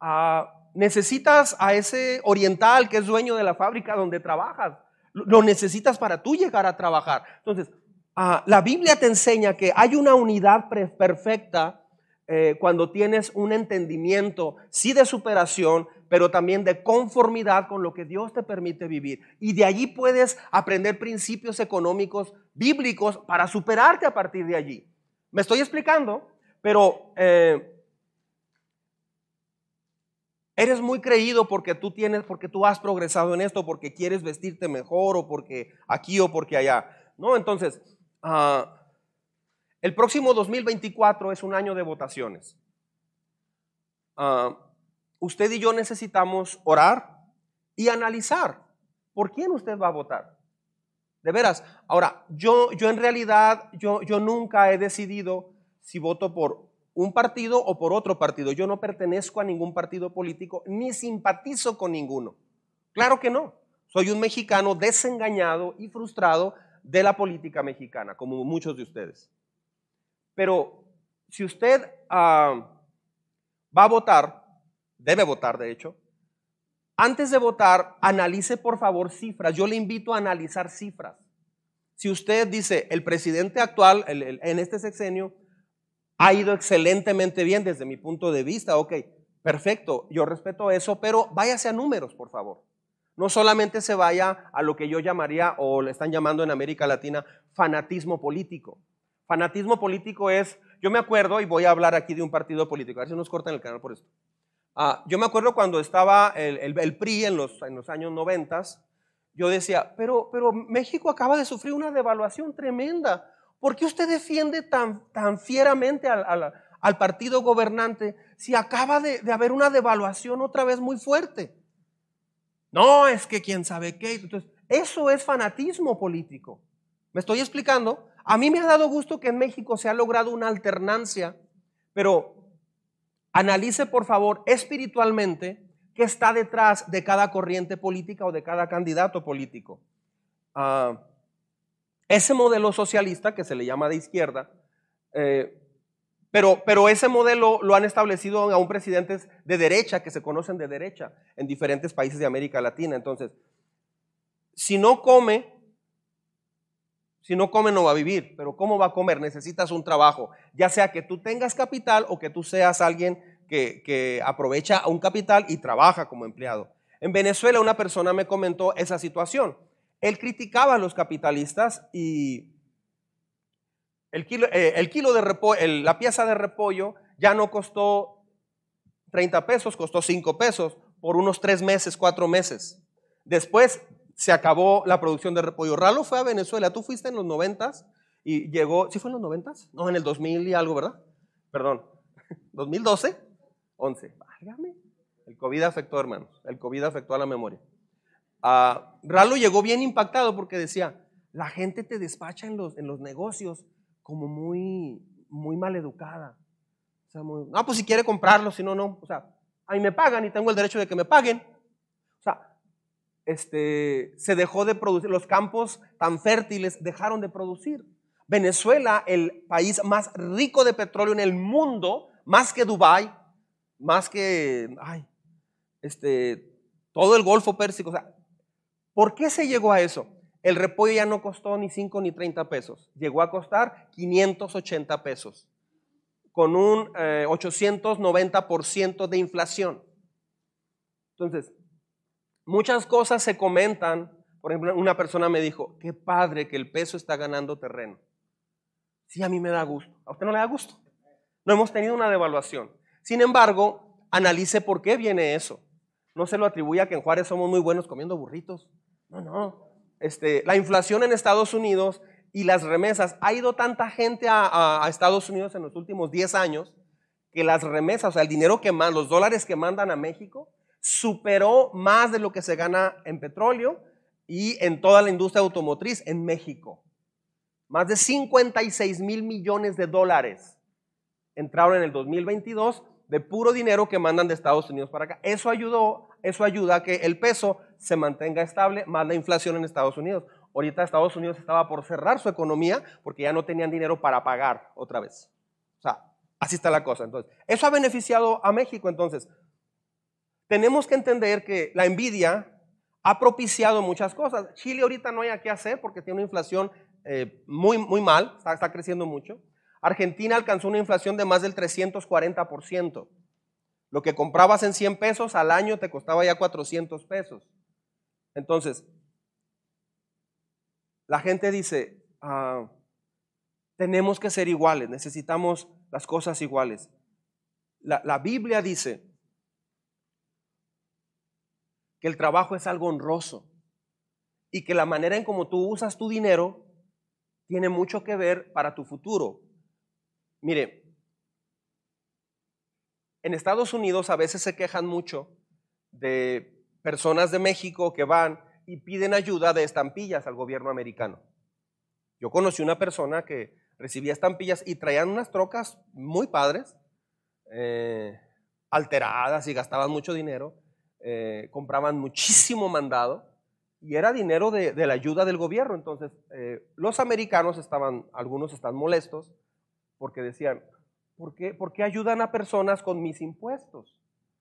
Speaker 1: Ah, necesitas a ese oriental que es dueño de la fábrica donde trabajas. Lo necesitas para tú llegar a trabajar. Entonces, ah, la Biblia te enseña que hay una unidad perfecta eh, cuando tienes un entendimiento, sí de superación, pero también de conformidad con lo que Dios te permite vivir. Y de allí puedes aprender principios económicos bíblicos para superarte a partir de allí. ¿Me estoy explicando? Pero eh, eres muy creído porque tú tienes, porque tú has progresado en esto, porque quieres vestirte mejor o porque aquí o porque allá. No, entonces, ah, el próximo 2024 es un año de votaciones. Ah, usted y yo necesitamos orar y analizar por quién usted va a votar. De veras. Ahora, yo, yo en realidad, yo, yo nunca he decidido si voto por un partido o por otro partido. Yo no pertenezco a ningún partido político ni simpatizo con ninguno. Claro que no. Soy un mexicano desengañado y frustrado de la política mexicana, como muchos de ustedes. Pero si usted ah, va a votar, debe votar de hecho, antes de votar, analice por favor cifras. Yo le invito a analizar cifras. Si usted dice, el presidente actual en este sexenio ha ido excelentemente bien desde mi punto de vista, ok, perfecto, yo respeto eso, pero váyase a números, por favor. No solamente se vaya a lo que yo llamaría, o le están llamando en América Latina, fanatismo político. Fanatismo político es, yo me acuerdo, y voy a hablar aquí de un partido político, a ver si nos cortan el canal por esto. Ah, yo me acuerdo cuando estaba el, PRI en los, años noventas, yo decía, pero, pero México acaba de sufrir una devaluación tremenda. ¿Por qué usted defiende tan, tan fieramente al, partido gobernante si acaba de, haber una devaluación otra vez muy fuerte? No, es que quién sabe qué. Entonces, eso es fanatismo político. ¿Me estoy explicando? A mí me ha dado gusto que en México se ha logrado una alternancia, pero analice por favor espiritualmente qué está detrás de cada corriente política o de cada candidato político. Ah, ese modelo socialista, que se le llama de izquierda, eh, pero, pero ese modelo lo han establecido aún presidentes de derecha, que se conocen de derecha, en diferentes países de América Latina. Entonces, si no come, si no come no va a vivir, pero ¿cómo va a comer? Necesitas un trabajo, ya sea que tú tengas capital o que tú seas alguien que, que aprovecha un capital y trabaja como empleado. En Venezuela una persona me comentó esa situación. Él criticaba a los capitalistas y el kilo, eh, de repollo, la pieza de repollo ya no costó 30 pesos, costó 5 pesos por unos 3 meses, 4 meses. Después se acabó la producción de repollo. Ralo fue a Venezuela, tú fuiste en los 90 y llegó, ¿sí fue en los 90? No, en el 2000 y algo, ¿verdad? Perdón, 2012, 11. Válgame. El COVID afectó, hermanos. El COVID afectó a la memoria. Ralo llegó bien impactado porque decía, la gente te despacha en los, en los negocios como muy, muy mal educada. O sea, no, pues si quiere comprarlo, si no, no. O sea, ahí me pagan y tengo el derecho de que me paguen. Este, se dejó de producir, los campos tan fértiles dejaron de producir. Venezuela, el país más rico de petróleo en el mundo, más que Dubái, más que, ay, este, todo el Golfo Pérsico, o sea, ¿Por qué se llegó a eso? El repollo ya no costó ni 5 ni 30 pesos, llegó a costar 580 pesos, con un 890% eh, de inflación. Entonces, muchas cosas se comentan. Por ejemplo, una persona me dijo, qué padre que el peso está ganando terreno. Sí, a mí me da gusto. ¿A usted no le da gusto? No hemos tenido una devaluación. Sin embargo, analice por qué viene eso. No se lo atribuye a que en Juárez somos muy buenos comiendo burritos. No, no. Este, la inflación en Estados Unidos y las remesas, ha ido tanta gente a, Estados Unidos en los últimos 10 años que las remesas, o sea, el dinero que mandan, los dólares que mandan a México, superó más de lo que se gana en petróleo y en toda la industria automotriz en México. Más de 56 mil millones de dólares entraron en el 2022 de puro dinero que mandan de Estados Unidos para acá. Eso ayudó, eso ayuda a que el peso se mantenga estable, más la inflación en Estados Unidos. Ahorita Estados Unidos estaba por cerrar su economía porque ya no tenían dinero para pagar otra vez. O sea, así está la cosa. Entonces, eso ha beneficiado a México. Entonces, tenemos que entender que la envidia ha propiciado muchas cosas. Chile ahorita no hay qué hacer porque tiene una inflación eh, muy, muy mal, está, creciendo mucho. Argentina alcanzó una inflación de más del 340%. Lo que comprabas en 100 pesos al año te costaba ya 400 pesos. Entonces, la gente dice, ah, tenemos que ser iguales, necesitamos las cosas iguales. La Biblia dice que el trabajo es algo honroso y que la manera en cómo tú usas tu dinero tiene mucho que ver para tu futuro. Mire, en Estados Unidos a veces se quejan mucho de personas de México que van y piden ayuda de estampillas al gobierno americano. Yo conocí una persona que recibía estampillas y traían unas trocas muy padres, eh, alteradas y gastaban mucho dinero, eh, compraban muchísimo mandado y era dinero de, la ayuda del gobierno. Entonces, eh, los americanos estaban, algunos están molestos porque decían, ¿Por qué, ayudan a personas con mis impuestos?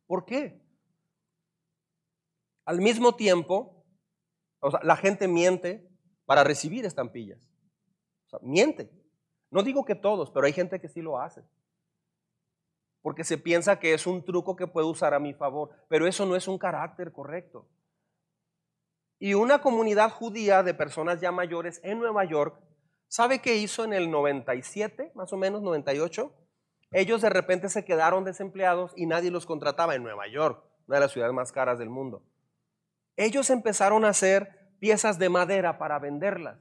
Speaker 1: ¿Por qué? Al mismo tiempo, la gente miente para recibir estampillas. O sea, miente. No digo que todos, pero hay gente que sí lo hace. Porque se piensa que es un truco que puedo usar a mi favor, pero eso no es un carácter correcto. Y una comunidad judía de personas ya mayores en Nueva York, ¿sabe qué hizo en el 97, más o menos, 98? Ellos de repente se quedaron desempleados y nadie los contrataba en Nueva York, una de las ciudades más caras del mundo. Ellos empezaron a hacer piezas de madera para venderlas.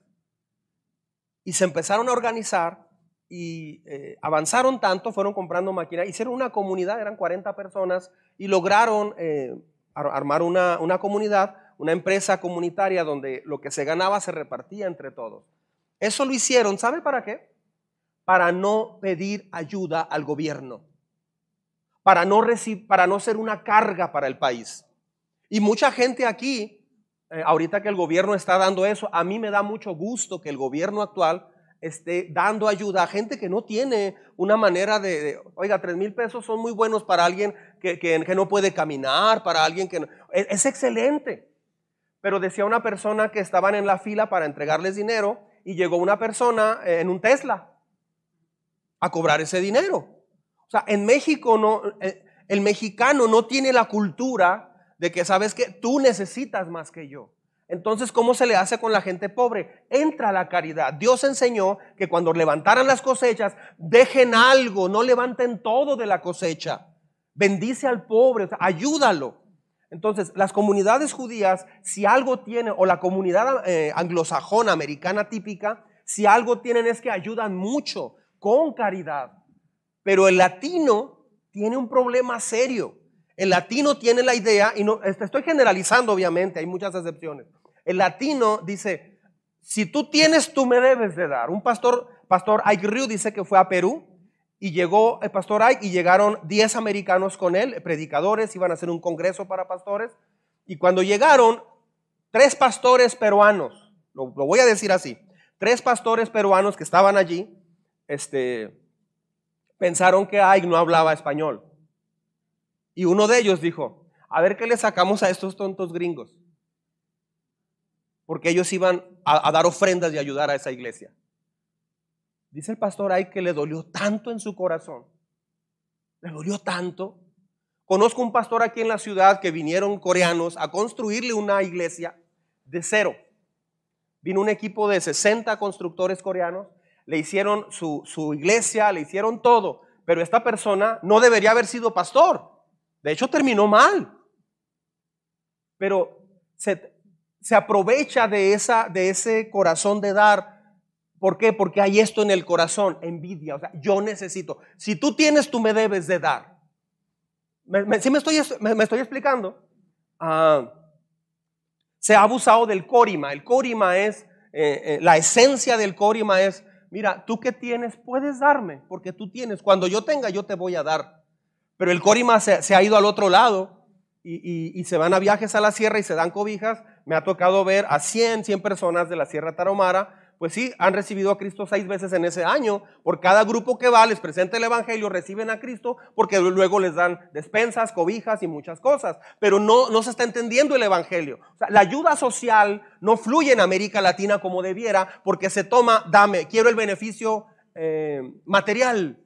Speaker 1: Y se empezaron a organizar y eh, avanzaron tanto, fueron comprando máquinas, hicieron una comunidad, eran 40 personas, y lograron eh, armar una, una comunidad, una empresa comunitaria donde lo que se ganaba se repartía entre todos. Eso lo hicieron, ¿sabe para qué? para no pedir ayuda al gobierno, para no, para no ser una carga para el país. Y mucha gente aquí, eh, ahorita que el gobierno está dando eso, a mí me da mucho gusto que el gobierno actual esté dando ayuda a gente que no tiene una manera de, oiga, tres mil pesos son muy buenos para alguien que, que, no puede caminar, para alguien que no, es, es excelente. Pero decía una persona que estaban en la fila para entregarles dinero y llegó una persona eh, en un Tesla a cobrar ese dinero. O sea, en México no, eh, el mexicano no tiene la cultura de que sabes que tú necesitas más que yo. Entonces, ¿cómo se le hace con la gente pobre? Entra la caridad. Dios enseñó que cuando levantaran las cosechas, dejen algo, no levanten todo de la cosecha. Bendice al pobre, ayúdalo. Entonces, las comunidades judías, si algo tienen, o la comunidad eh, anglosajona, americana típica, si algo tienen es que ayudan mucho con caridad. Pero el latino tiene un problema serio. El latino tiene la idea, y no este, estoy generalizando obviamente, hay muchas excepciones. El latino dice, si tú tienes, tú me debes de dar. Un pastor, pastor Ike Ryu dice que fue a Perú y llegó el pastor Ike y llegaron 10 americanos con él, predicadores, iban a hacer un congreso para pastores. Y cuando llegaron, tres pastores peruanos, lo voy a decir así, tres pastores peruanos que estaban allí, este, pensaron que Ike no hablaba español. Y uno de ellos dijo, a ver qué le sacamos a estos tontos gringos. Porque ellos iban a, dar ofrendas y ayudar a esa iglesia. Dice el pastor Ike que le dolió tanto en su corazón. Le dolió tanto. Conozco un pastor aquí en la ciudad que vinieron coreanos a construirle una iglesia de cero. Vino un equipo de 60 constructores coreanos le hicieron su, iglesia, le hicieron todo, pero esta persona no debería haber sido pastor. De hecho, terminó mal. Pero se, aprovecha de, esa, de ese corazón de dar. ¿Por qué? Porque hay esto en el corazón, envidia. O sea, yo necesito. Si tú tienes, tú me debes de dar. ¿Me, me, estoy, me, estoy explicando? Ah, se ha abusado del córima. El córima es, eh, eh, la esencia del córima es mira, tú que tienes, puedes darme, porque tú tienes. Cuando yo tenga, yo te voy a dar. Pero el Corima se, ha ido al otro lado y, se van a viajes a la sierra y se dan cobijas. Me ha tocado ver a 100, 100 personas de la Sierra Taromara pues sí, han recibido a Cristo seis veces en ese año. Por cada grupo que va, les presenta el Evangelio, reciben a Cristo, porque luego les dan despensas, cobijas y muchas cosas. Pero no, no se está entendiendo el Evangelio. La ayuda social no fluye en América Latina como debiera, porque se toma, dame, quiero el beneficio eh, material.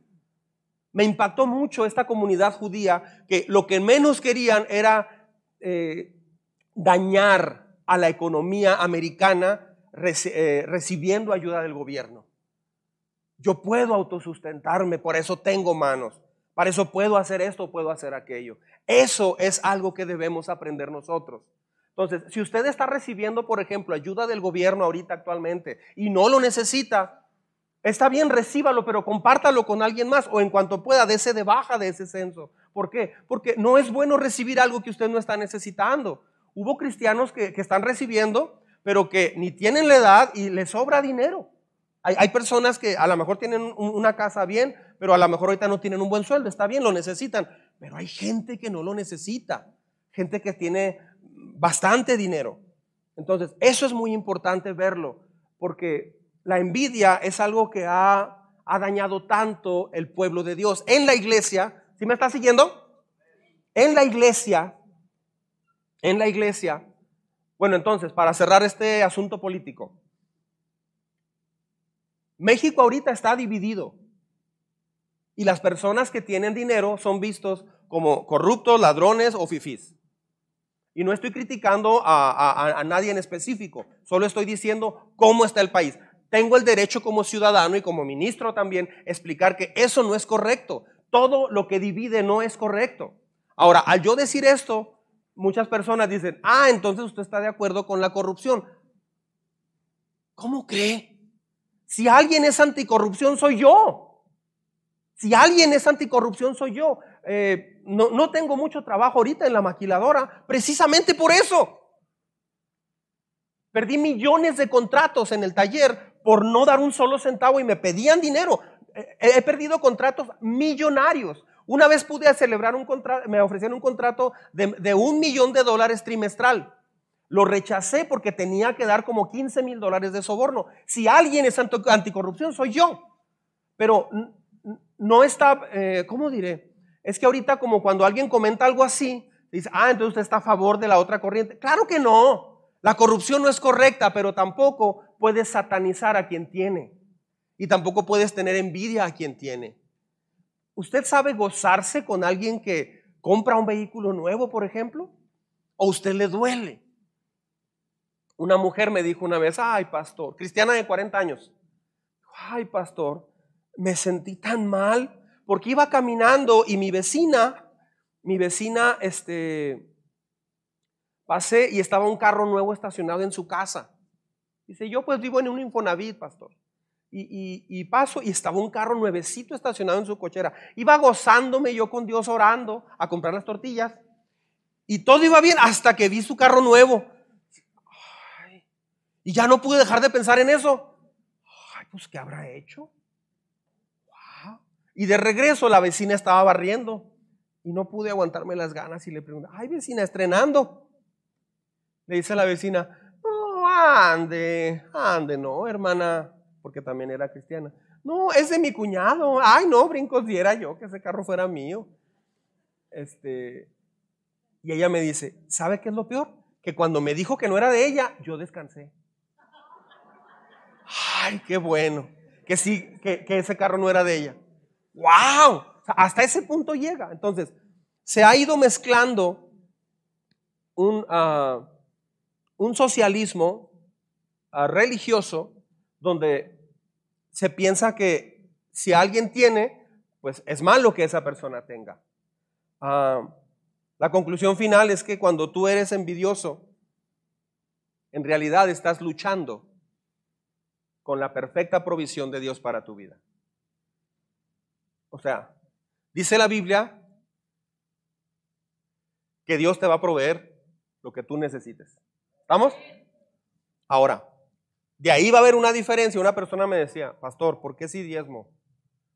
Speaker 1: Me impactó mucho esta comunidad judía, que lo que menos querían era eh, dañar a la economía americana eh, recibiendo ayuda del gobierno. Yo puedo autosustentarme, por eso tengo manos. Para eso puedo hacer esto, puedo hacer aquello. Eso es algo que debemos aprender nosotros. Entonces, si usted está recibiendo, por ejemplo, ayuda del gobierno ahorita actualmente y no lo necesita, está bien, recíbalo, pero compártalo con alguien más o en cuanto pueda, dése de baja de ese censo. ¿Por qué? Porque no es bueno recibir algo que usted no está necesitando. Hubo cristianos que, están recibiendo pero que ni tienen la edad y les sobra dinero. Hay, personas que a lo mejor tienen una casa bien, pero a lo mejor ahorita no tienen un buen sueldo, está bien, lo necesitan, pero hay gente que no lo necesita, gente que tiene bastante dinero. Entonces, eso es muy importante verlo, porque la envidia es algo que ha, ha dañado tanto el pueblo de Dios. En la iglesia, ¿sí me está siguiendo? En la iglesia, en la iglesia, bueno, entonces, para cerrar este asunto político, México ahorita está dividido y las personas que tienen dinero son vistos como corruptos, ladrones o fifís. Y no estoy criticando a, a, nadie en específico, solo estoy diciendo cómo está el país. Tengo el derecho como ciudadano y como ministro también explicar que eso no es correcto. Todo lo que divide no es correcto. Ahora, al yo decir esto, muchas personas dicen, ah, entonces usted está de acuerdo con la corrupción. ¿Cómo cree? Si alguien es anticorrupción, soy yo. Si alguien es anticorrupción, soy yo. Eh, no, no tengo mucho trabajo ahorita en la maquiladora, precisamente por eso. Perdí millones de contratos en el taller por no dar un solo centavo y me pedían dinero. Eh, he perdido contratos millonarios una vez pude celebrar un contrato, me ofrecieron un contrato de, un millón de dólares trimestral. Lo rechacé porque tenía que dar como 15 mil dólares de soborno. Si alguien es anticorrupción, soy yo. Pero no está, eh, ¿cómo diré? Es que ahorita como cuando alguien comenta algo así, dice, ah, entonces usted está a favor de la otra corriente. Claro que no. La corrupción no es correcta, pero tampoco puedes satanizar a quien tiene. Y tampoco puedes tener envidia a quien tiene. ¿Usted sabe gozarse con alguien que compra un vehículo nuevo, por ejemplo? ¿O usted le duele? Una mujer me dijo una vez, ay pastor, cristiana de 40 años, ay pastor, me sentí tan mal porque iba caminando y mi vecina, mi vecina, este, pasé y estaba un carro nuevo estacionado en su casa. Dice, yo pues vivo en un Infonavit, pastor y, paso y estaba un carro nuevecito estacionado en su cochera. Iba gozándome yo con Dios orando a comprar las tortillas. Y todo iba bien hasta que vi su carro nuevo. y ya no pude dejar de pensar en eso. Ay, pues, ¿qué habrá hecho? Y de regreso la vecina estaba barriendo. Y no pude aguantarme las ganas y le pregunté, ay vecina, estrenando. Le dice a la vecina, no, ande, ande, no, hermana porque también era cristiana. No, es de mi cuñado. Ay, no, brincos, diera yo que ese carro fuera mío. Este, y ella me dice, ¿sabe qué es lo peor? Que cuando me dijo que no era de ella, yo descansé. Ay, qué bueno. Que sí, que, ese carro no era de ella. ¡Wow! hasta ese punto llega. Entonces, se ha ido mezclando un, ah, un socialismo ah, religioso donde se piensa que si alguien tiene, pues es malo que esa persona tenga. Ah, la conclusión final es que cuando tú eres envidioso, en realidad estás luchando con la perfecta provisión de Dios para tu vida. O sea, dice la Biblia que Dios te va a proveer lo que tú necesites. ¿Estamos? Ahora, de ahí va a haber una diferencia. Una persona me decía, pastor, ¿por qué si diezmo?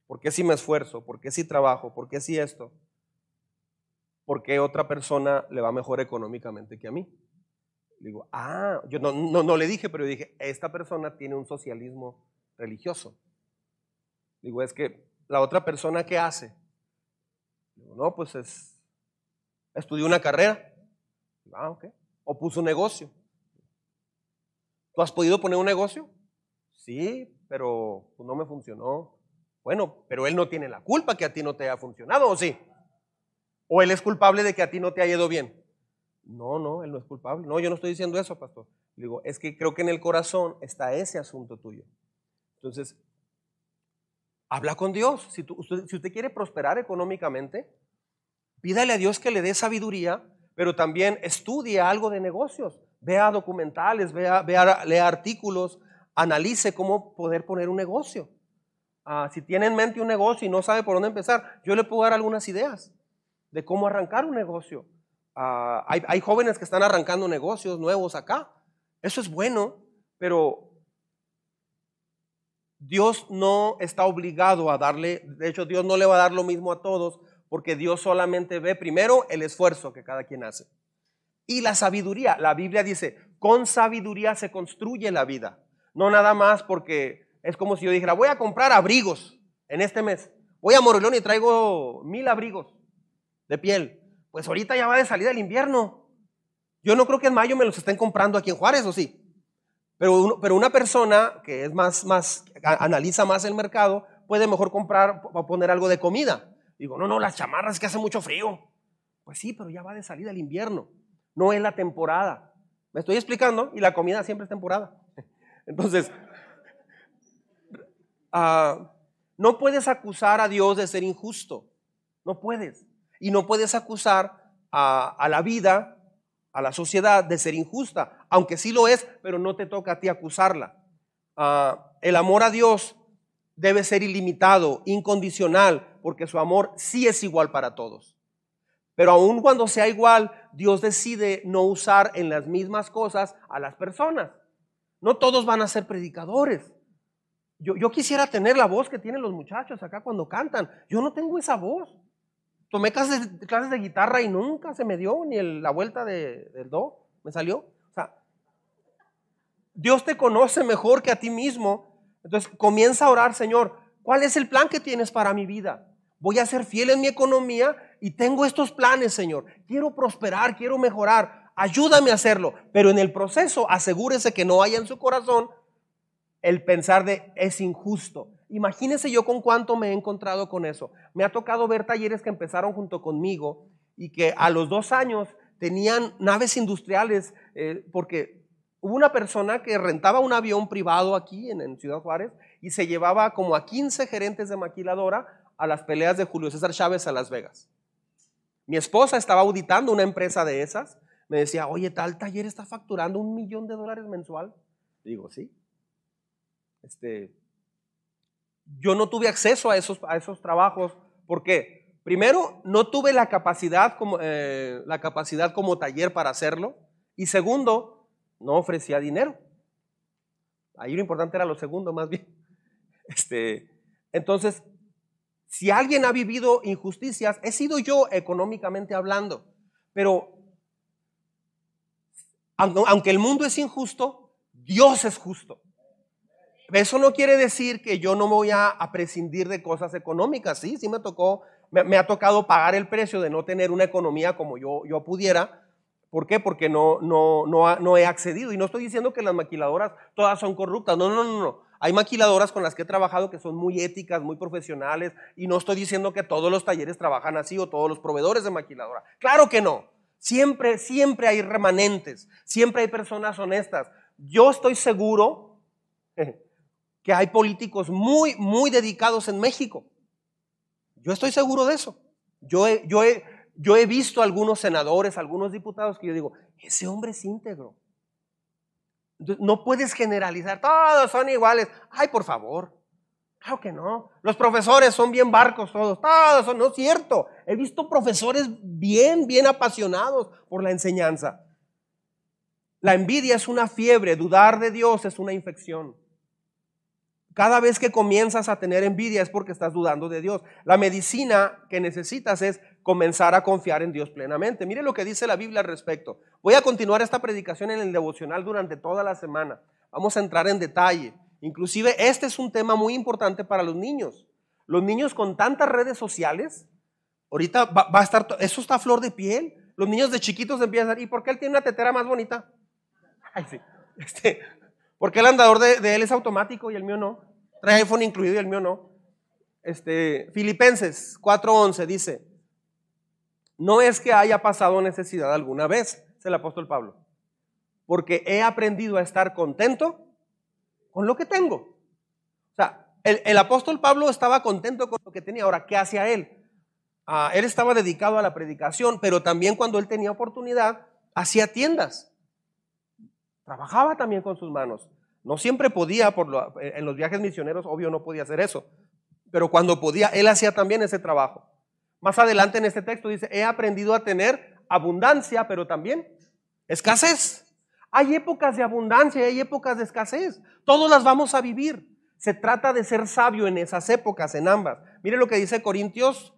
Speaker 1: ¿Por qué si me esfuerzo? ¿Por qué si trabajo? ¿Por qué si esto? ¿Por qué otra persona le va mejor económicamente que a mí? Digo, ah, yo no, no, le dije, pero dije, esta persona tiene un socialismo religioso. Digo, es que la otra persona que hace, digo, no, pues es, estudió una carrera. Ah, ok. O puso un negocio. ¿Tú has podido poner un negocio? Sí, pero pues, no me funcionó. Bueno, pero él no tiene la culpa que a ti no te haya funcionado, ¿o sí? ¿O él es culpable de que a ti no te haya ido bien? No, no, él no es culpable. No, yo no estoy diciendo eso, pastor. digo, es que creo que en el corazón está ese asunto tuyo. Entonces, habla con Dios. Si, usted, si usted quiere prosperar económicamente, pídale a Dios que le dé sabiduría, pero también estudie algo de negocios. Vea documentales, vea, vea lea artículos, analice cómo poder poner un negocio. Ah, si tiene en mente un negocio y no sabe por dónde empezar, yo le puedo dar algunas ideas de cómo arrancar un negocio. Ah, hay, hay, jóvenes que están arrancando negocios nuevos acá. Eso es bueno, pero Dios no está obligado a darle, de hecho Dios no le va a dar lo mismo a todos, porque Dios solamente ve primero el esfuerzo que cada quien hace. Y la sabiduría, la Biblia dice, con sabiduría se construye la vida. No nada más porque es como si yo dijera, voy a comprar abrigos en este mes. Voy a Morelón y traigo mil abrigos de piel. Pues ahorita ya va de salida el invierno. Yo no creo que en mayo me los estén comprando aquí en Juárez, ¿o sí? Pero, pero una persona que es más, más, analiza más el mercado, puede mejor comprar poner algo de comida. Digo, no, no, las chamarras que hace mucho frío. Pues sí, pero ya va de salida el invierno. No es la temporada. Me estoy explicando y la comida siempre es temporada. Entonces, ah, no puedes acusar a Dios de ser injusto. No puedes. Y no puedes acusar a, la vida, a la sociedad de ser injusta, aunque sí lo es, pero no te toca a ti acusarla. Ah, el amor a Dios debe ser ilimitado, incondicional, porque su amor sí es igual para todos. Pero aun cuando sea igual, Dios decide no usar en las mismas cosas a las personas. No todos van a ser predicadores. Yo, yo quisiera tener la voz que tienen los muchachos acá cuando cantan. Yo no tengo esa voz. Tomé clases, clases de guitarra y nunca se me dio ni la vuelta de, del do. Me salió. O sea, Dios te conoce mejor que a ti mismo. Entonces comienza a orar, Señor, ¿cuál es el plan que tienes para mi vida? Voy a ser fiel en mi economía y tengo estos planes, Señor. Quiero prosperar, quiero mejorar. Ayúdame a hacerlo. Pero en el proceso asegúrese que no haya en su corazón el pensar de es injusto, Imagínense yo con cuánto me he encontrado con eso. Me ha tocado ver talleres que empezaron junto conmigo y que a los dos años tenían naves industriales, eh, porque hubo una persona que rentaba un avión privado aquí en, en, Ciudad Juárez y se llevaba como a 15 gerentes de maquiladora a las peleas de Julio César Chávez a Las Vegas. Mi esposa estaba auditando una empresa de esas. Me decía, oye, tal taller está facturando un millón de dólares mensual. Digo, sí. Este, yo no tuve acceso a esos, a esos trabajos. ¿Por qué? Primero, no tuve la capacidad, como, eh, la capacidad como taller para hacerlo. Y segundo, no ofrecía dinero. Ahí lo importante era lo segundo, más bien. Este, entonces, si alguien ha vivido injusticias, he sido yo económicamente hablando. Pero, aunque el mundo es injusto, Dios es justo. Eso no quiere decir que yo no me voy a, prescindir de cosas económicas. Sí, sí me tocó, me, ha tocado pagar el precio de no tener una economía como yo, yo pudiera. ¿Por qué? Porque no, no, no, no he accedido. Y no estoy diciendo que las maquiladoras todas son corruptas. No, no, no, no. Hay maquiladoras con las que he trabajado que son muy éticas, muy profesionales. Y no estoy diciendo que todos los talleres trabajan así o todos los proveedores de maquiladora. Claro que no. Siempre, siempre hay remanentes. Siempre hay personas honestas. Yo estoy seguro que hay políticos muy, muy dedicados en México. Yo estoy seguro de eso. Yo he, yo yo he visto algunos senadores, algunos diputados que yo digo, ese hombre es íntegro. No puedes generalizar, todos son iguales. Ay, por favor. Claro que no. Los profesores son bien barcos todos. Todos son, no es cierto. He visto profesores bien, bien apasionados por la enseñanza. La envidia es una fiebre, dudar de Dios es una infección. Cada vez que comienzas a tener envidia es porque estás dudando de Dios. La medicina que necesitas es comenzar a confiar en Dios plenamente. Mire lo que dice la Biblia al respecto. Voy a continuar esta predicación en el devocional durante toda la semana. Vamos a entrar en detalle. Inclusive este es un tema muy importante para los niños. Los niños con tantas redes sociales, ahorita va, a estar, eso está a flor de piel. Los niños de chiquitos empiezan, ¿y por qué él tiene una tetera más bonita? Ay, sí. Este, ¿Por qué el andador de, de él es automático y el mío no? Trae iPhone incluido y el mío no. Este, Filipenses 4:11 dice, no es que haya pasado necesidad alguna vez, es el apóstol Pablo, porque he aprendido a estar contento con lo que tengo. O sea, el, apóstol Pablo estaba contento con lo que tenía. Ahora, ¿qué hacía él? Ah, él estaba dedicado a la predicación, pero también cuando él tenía oportunidad, hacía tiendas. Trabajaba también con sus manos. No siempre podía, por en los viajes misioneros, obvio, no podía hacer eso. Pero cuando podía, él hacía también ese trabajo. Más adelante en este texto dice, he aprendido a tener abundancia, pero también escasez. Hay épocas de abundancia y hay épocas de escasez. Todas las vamos a vivir. Se trata de ser sabio en esas épocas, en ambas. Mire lo que dice Corintios,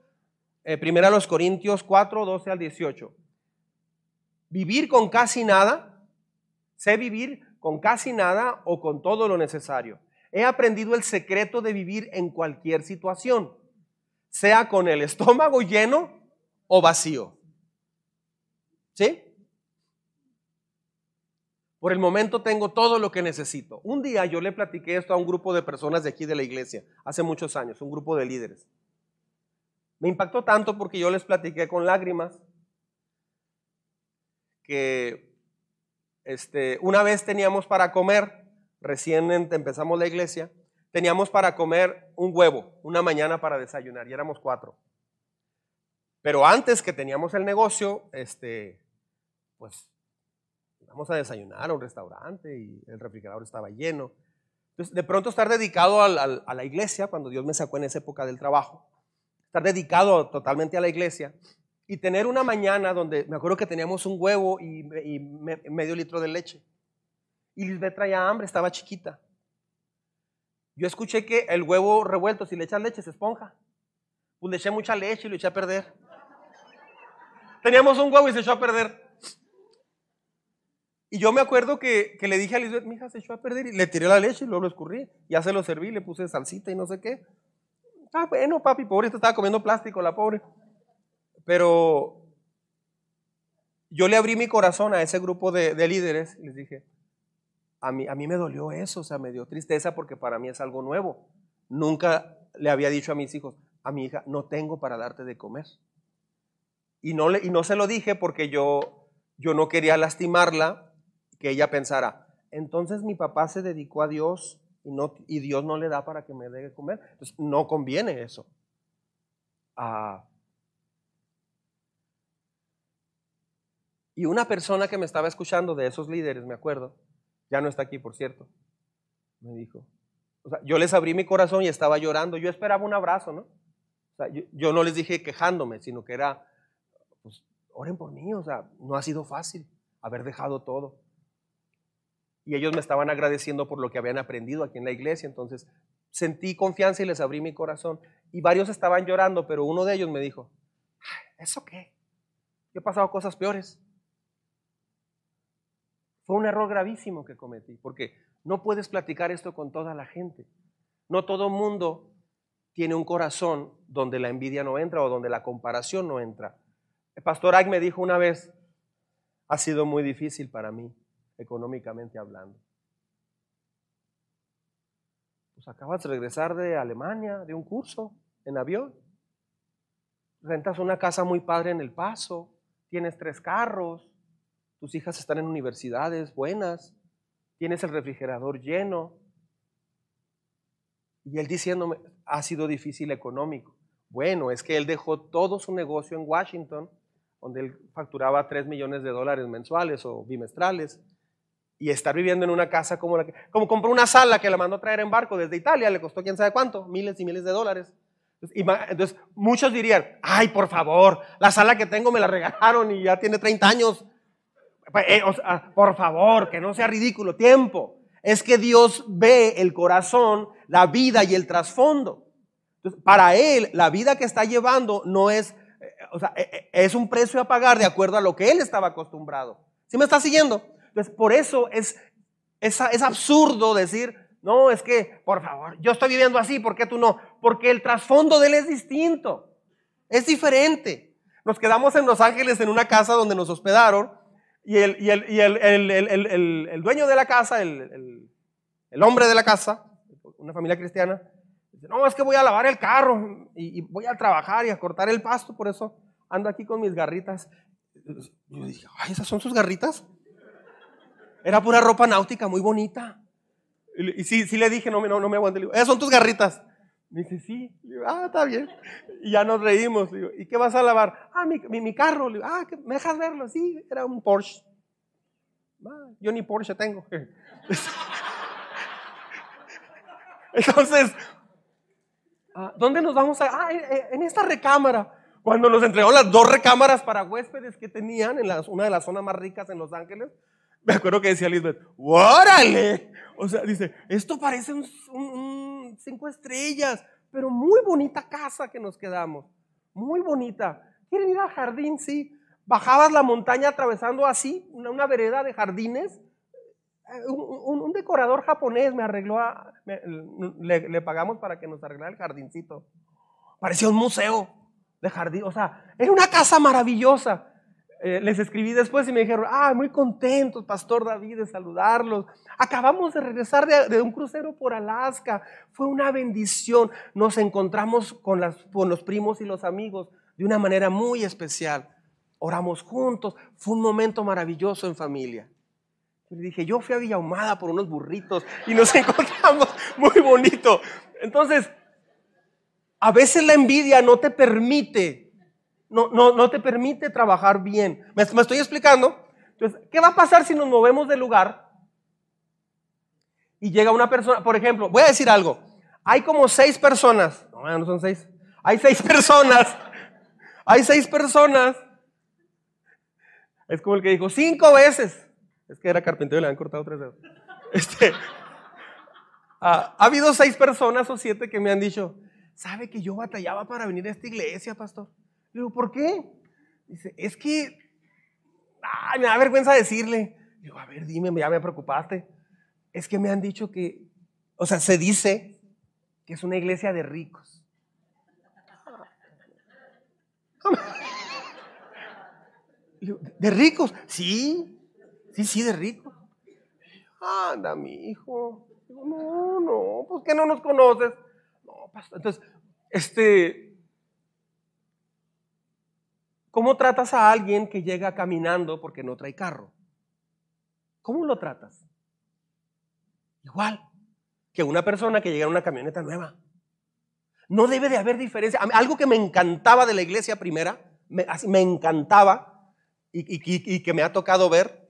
Speaker 1: eh, primero a los Corintios 4, 12 al 18. Vivir con casi nada, sé vivir con casi nada o con todo lo necesario. He aprendido el secreto de vivir en cualquier situación sea con el estómago lleno o vacío. ¿Sí? Por el momento tengo todo lo que necesito. Un día yo le platiqué esto a un grupo de personas de aquí de la iglesia, hace muchos años, un grupo de líderes. Me impactó tanto porque yo les platiqué con lágrimas que este, una vez teníamos para comer, recién empezamos la iglesia, teníamos para comer un huevo, una mañana para desayunar, y éramos cuatro. Pero antes que teníamos el negocio, este, pues íbamos a desayunar a un restaurante y el refrigerador estaba lleno. Entonces, de pronto estar dedicado a la iglesia, cuando Dios me sacó en esa época del trabajo, estar dedicado totalmente a la iglesia y tener una mañana donde me acuerdo que teníamos un huevo y, medio litro de leche. Y Lisbeth traía hambre, estaba chiquita. Yo escuché que el huevo revuelto, si le echas leche, se esponja. Pues le eché mucha leche y lo eché a perder. Teníamos un huevo y se echó a perder. Y yo me acuerdo que, le dije a Lisbeth, mi hija se echó a perder y le tiré la leche y luego lo escurrí. Ya se lo serví, le puse salsita y no sé qué. Ah, bueno, papi, pobre, estaba comiendo plástico, la pobre. Pero yo le abrí mi corazón a ese grupo de, de líderes y les dije, a mí, a mí me dolió eso, o sea, me dio tristeza porque para mí es algo nuevo. Nunca le había dicho a mis hijos, a mi hija, no tengo para darte de comer. Y no, le, y no se lo dije porque yo, yo no quería lastimarla, que ella pensara, entonces mi papá se dedicó a Dios y, no, y Dios no le da para que me dé de comer. Entonces, no conviene eso. Ah. y una persona que me estaba escuchando de esos líderes, me acuerdo, ya no está aquí, por cierto. Me dijo. O sea, yo les abrí mi corazón y estaba llorando. Yo esperaba un abrazo, ¿no? O sea, yo, no les dije quejándome, sino que era, pues, oren por mí. O sea, no ha sido fácil haber dejado todo. Y ellos me estaban agradeciendo por lo que habían aprendido aquí en la iglesia. Entonces, sentí confianza y les abrí mi corazón. Y varios estaban llorando, pero uno de ellos me dijo, ¿eso qué? Yo he pasado cosas peores. Fue un error gravísimo que cometí, porque no puedes platicar esto con toda la gente. No todo mundo tiene un corazón donde la envidia no entra o donde la comparación no entra. El pastor Ag me dijo una vez, ha sido muy difícil para mí, económicamente hablando. Pues acabas de regresar de Alemania, de un curso en avión. Rentas una casa muy padre en El Paso, tienes tres carros, tus hijas están en universidades buenas, tienes el refrigerador lleno. Y él diciéndome, ha sido difícil económico. Bueno, es que él dejó todo su negocio en Washington, donde él facturaba 3 millones de dólares mensuales o bimestrales, y estar viviendo en una casa como la que, como compró una sala que la mandó a traer en barco desde Italia, le costó quién sabe cuánto, miles y miles de dólares. Entonces, muchos dirían, ay, por favor, la sala que tengo me la regalaron y ya tiene 30 años, pues, eh, por favor, que no sea ridículo. Tiempo. Es que Dios ve el corazón, la vida y el trasfondo. para Él, la vida que está llevando no es, eh, o sea, e, e, es un precio a pagar de acuerdo a lo que él estaba acostumbrado. ¿Sí me está siguiendo? Entonces, por eso es, es, es absurdo decir, no, es que, por favor, yo estoy viviendo así, ¿por qué tú no? Porque el trasfondo de él es distinto, es diferente. Nos quedamos en Los Ángeles en una casa donde nos hospedaron y el, y el, y el, el dueño de la casa, el, hombre de la casa, una familia cristiana, dice, no, es que voy a lavar el carro y, voy a trabajar y a cortar el pasto, por eso ando aquí con mis garritas. Yo dije, ay, ¿esas son sus garritas? Era pura ropa náutica, muy bonita. Y, sí, sí le dije, no, no, no me aguanté. ¿esas son tus garritas? Me dice, sí. Le digo, ah, está bien. Y ya nos reímos. Le digo, ¿y qué vas a lavar? Ah, mi, mi, carro. Le digo, ah, ¿me dejas verlo? Sí, era un Porsche. Ah, yo ni Porsche tengo. Entonces, ah, ¿dónde nos vamos a...? Ah, en esta recámara. Cuando nos entregó las dos recámaras para huéspedes que tenían en una de las zonas más ricas en Los Ángeles, me acuerdo que decía Lisbeth, ¡órale! O sea, dice, esto parece un, cinco estrellas, pero muy bonita casa que nos quedamos. Muy bonita. ¿Quieren ir al jardín? Sí. Bajabas la montaña atravesando así, una, vereda de jardines. Eh, un, decorador japonés me arregló, le, le, pagamos para que nos arreglara el jardincito. Parecía un museo de jardín, o sea, era una casa maravillosa. Eh, les escribí después y me dijeron, ah, muy contentos, Pastor David, de saludarlos. Acabamos de regresar de, un crucero por Alaska. Fue una bendición. Nos encontramos con, los primos y los amigos de una manera muy especial. Oramos juntos. Fue un momento maravilloso en familia. Y dije, yo fui a Villahumada por unos burritos y nos encontramos muy bonito. Entonces, a veces la envidia no te permite no, no, no te permite trabajar bien. ¿Me, estoy explicando? Entonces, ¿qué va a pasar si nos movemos de lugar y llega una persona? Por ejemplo, voy a decir algo. Hay como seis personas. No, no son seis. Hay seis personas. Hay seis personas. Es como el que dijo cinco veces. Es que era carpintero y le han cortado tres dedos. Este, ah, ha habido seis personas o siete que me han dicho, ¿sabe que yo batallaba para venir a esta iglesia, pastor? Le digo, ¿por qué? Dice, es que, ay, me da vergüenza decirle. Le digo, a ver, dime, ya me preocupaste. Es que me han dicho que, o sea, se dice que es una iglesia de ricos. ¿De ricos? Sí, sí, sí, de ricos. Anda, mi hijo. no, no, pues que no nos conoces. No, pastor. Entonces, este, ¿Cómo tratas a alguien que llega caminando porque no trae carro? ¿Cómo lo tratas? Igual que una persona que llega en una camioneta nueva. No debe de haber diferencia. Algo que me encantaba de la iglesia primera, me, encantaba y, que me ha tocado ver,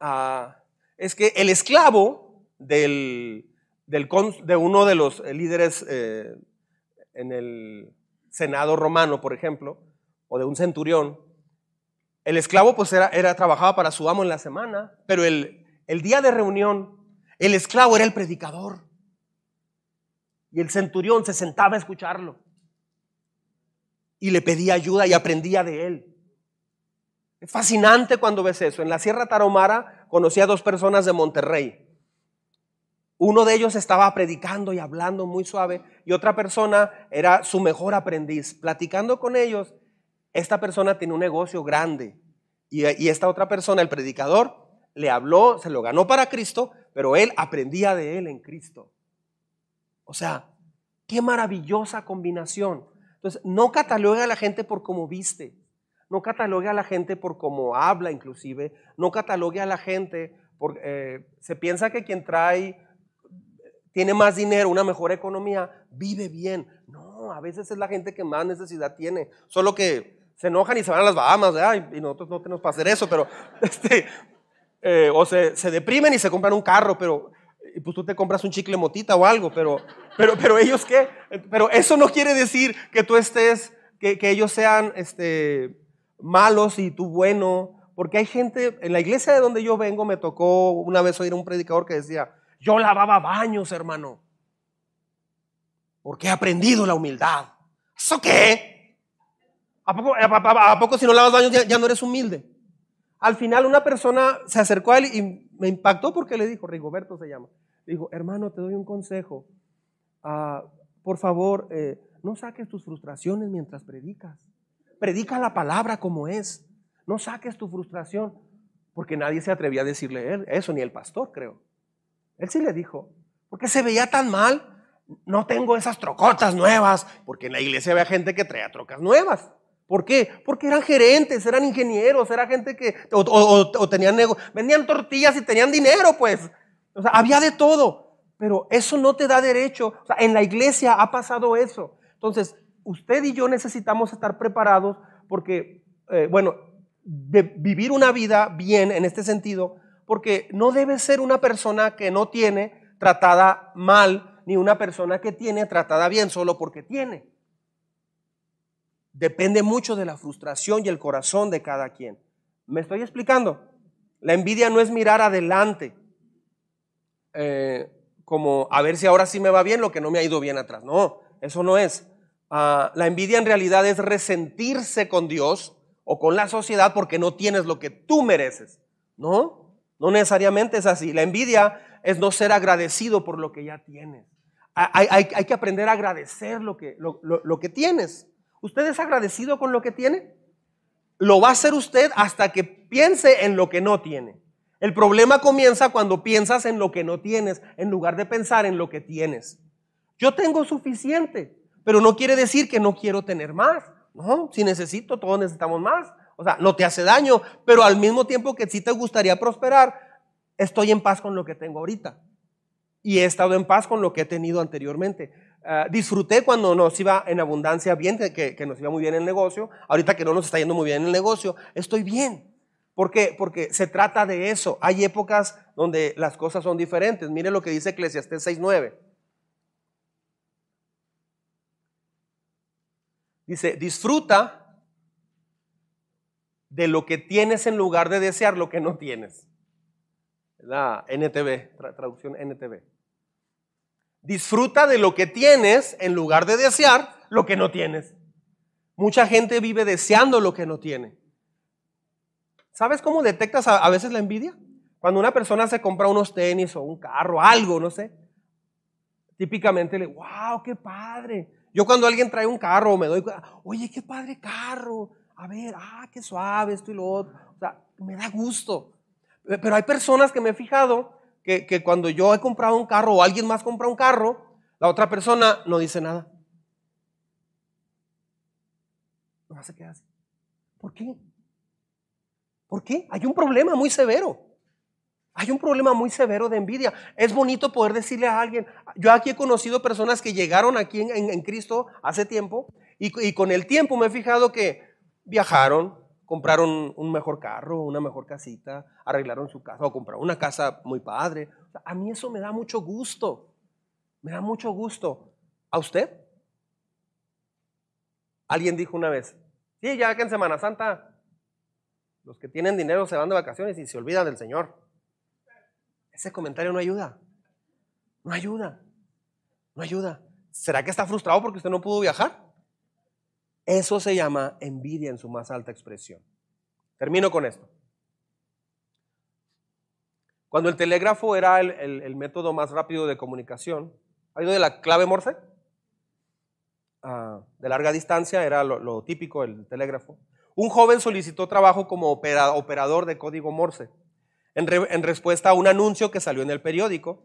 Speaker 1: ah, es que el esclavo de uno de los líderes eh, en el Senado romano, por ejemplo, o de un centurión, el esclavo pues era, era, trabajaba para su amo en la semana, pero el, el día de reunión, el esclavo era el predicador. Y el centurión se sentaba a escucharlo. Y le pedía ayuda y aprendía de él. Es fascinante cuando ves eso. En la Sierra Tarahumara conocí a dos personas de Monterrey. Uno de ellos estaba predicando y hablando muy suave y otra persona era su mejor aprendiz. Platicando con ellos, esta persona tiene un negocio grande y, esta otra persona, el predicador, le habló, se lo ganó para Cristo, pero él aprendía de él en Cristo. O sea, qué maravillosa combinación. Entonces, no catalogue a la gente por cómo viste, no catalogue a la gente por cómo habla inclusive, no catalogue a la gente por... Eh, se piensa que quien trae, tiene más dinero, una mejor economía, vive bien. No, a veces es la gente que más necesidad tiene, solo que se enojan y se van a las Bahamas, y nosotros no tenemos para hacer eso, pero, este, eh, o se, deprimen y se compran un carro, pero, y pues tú te compras un chicle motita o algo, pero, pero, pero ellos qué, pero eso no quiere decir que tú estés, que, que ellos sean, este, malos y tú bueno, porque hay gente, en la iglesia de donde yo vengo me tocó una vez oír a un predicador que decía, yo lavaba baños, hermano, porque he aprendido la humildad. ¿Eso qué? ¿A poco, si no lavas baños ya, no eres humilde? Al final una persona se acercó a él y me impactó porque le dijo, Rigoberto se llama, dijo, hermano, te doy un consejo. Ah, por favor, eh, no saques tus frustraciones mientras predicas. Predica la palabra como es. No saques tu frustración. Porque nadie se atrevía a decirle eso, ni el pastor, creo. Él sí le dijo, porque se veía tan mal. No tengo esas trocotas nuevas, porque en la iglesia había gente que traía trocas nuevas. ¿Por qué? Porque eran gerentes, eran ingenieros, era gente que, o, tenían negocio, vendían tortillas y tenían dinero, pues. O sea, había de todo. Pero eso no te da derecho. O sea, en la iglesia ha pasado eso. Entonces, usted y yo necesitamos estar preparados porque, eh, bueno, vivir una vida bien en este sentido, porque no debe ser una persona que no tiene tratada mal, ni una persona que tiene tratada bien solo porque tiene. Depende mucho de la frustración y el corazón de cada quien. ¿Me estoy explicando? La envidia no es mirar adelante, eh, como a ver si ahora sí me va bien lo que no me ha ido bien atrás. No, eso no es. Ah, la envidia en realidad es resentirse con Dios o con la sociedad porque no tienes lo que tú mereces. No, no necesariamente es así. La envidia es no ser agradecido por lo que ya tienes. Hay, que aprender a agradecer lo que, lo que tienes. ¿Usted es agradecido con lo que tiene? Lo va a hacer usted hasta que piense en lo que no tiene. El problema comienza cuando piensas en lo que no tienes en lugar de pensar en lo que tienes. Yo tengo suficiente, pero no quiere decir que no quiero tener más. No, si necesito, todos necesitamos más. O sea, no te hace daño, pero al mismo tiempo que sí te gustaría prosperar, estoy en paz con lo que tengo ahorita. Y he estado en paz con lo que he tenido anteriormente. Ah, disfruté cuando nos iba en abundancia bien, que, nos iba muy bien el negocio. Ahorita que no nos está yendo muy bien el negocio, estoy bien. ¿Por qué? Porque se trata de eso. Hay épocas donde las cosas son diferentes. Mire lo que dice Eclesiastés 6.9. Dice, disfruta de lo que tienes en lugar de desear lo que no tienes. La NTV, traducción NTV. Disfruta de lo que tienes en lugar de desear lo que no tienes. Mucha gente vive deseando lo que no tiene. ¿Sabes cómo detectas a, veces la envidia? Cuando una persona se compra unos tenis o un carro, algo, no sé. Típicamente le, wow, qué padre. Yo cuando alguien trae un carro me doy oye, qué padre carro, a ver, ah, qué suave esto y lo otro. O sea, me da gusto. Pero hay personas que me he fijado que, cuando yo he comprado un carro o alguien más compra un carro, la otra persona no dice nada. No se queda así. ¿Por qué? ¿Por qué? Hay un problema muy severo. Hay un problema muy severo de envidia. Es bonito poder decirle a alguien, yo aquí he conocido personas que llegaron aquí en, Cristo hace tiempo y, con el tiempo me he fijado que viajaron, compraron un mejor carro, una mejor casita, arreglaron su casa o compraron una casa muy padre. a mí eso me da mucho gusto, me da mucho gusto. ¿A usted? Alguien dijo una vez, sí, ya que en Semana Santa los que tienen dinero se van de vacaciones y se olvidan del Señor. Ese comentario no ayuda. No ayuda. No ayuda. ¿Será que está frustrado porque usted no pudo viajar? Eso se llama envidia en su más alta expresión. Termino con esto. Cuando el telégrafo era el, método más rápido de comunicación, ¿ha ido de la clave Morse? Ah, de larga distancia era lo, típico el telégrafo. Un joven solicitó trabajo como operador de código Morse en, respuesta a un anuncio que salió en el periódico.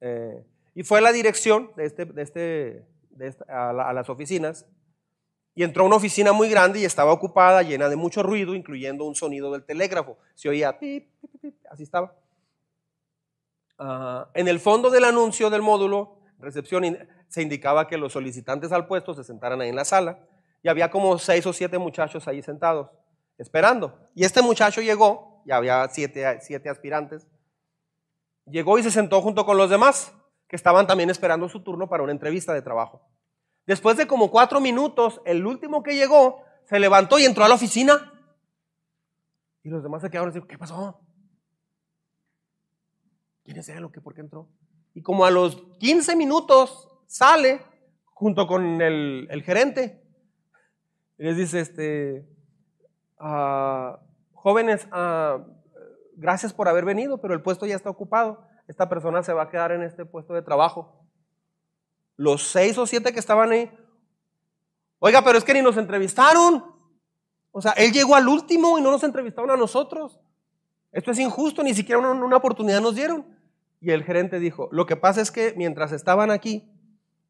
Speaker 1: Eh, y fue a la dirección de este, de este, a, las oficinas y entró a una oficina muy grande y estaba ocupada, llena de mucho ruido, incluyendo un sonido del telégrafo. Se oía pip, pip, pip, así estaba. Ah, en el fondo del anuncio del módulo, recepción, se indicaba que los solicitantes al puesto se sentaran ahí en la sala y había como seis o siete muchachos ahí sentados, esperando. Y este muchacho llegó ya había siete, siete aspirantes, llegó y se sentó junto con los demás, que estaban también esperando su turno para una entrevista de trabajo. Después de como cuatro minutos, el último que llegó se levantó y entró a la oficina. Y los demás se quedaron dijeron, ¿qué pasó? ¿Quién es él o qué? ¿Por qué entró? Y como a los 15 minutos sale junto con el, gerente. Y les dice, este, ah, jóvenes, ah, gracias por haber venido, pero el puesto ya está ocupado. Esta persona se va a quedar en este puesto de trabajo. Los seis o siete que estaban ahí, oiga, pero es que ni nos entrevistaron. O sea, él llegó al último y no nos entrevistaron a nosotros. Esto es injusto, ni siquiera una, oportunidad nos dieron. Y el gerente dijo, lo que pasa es que mientras estaban aquí,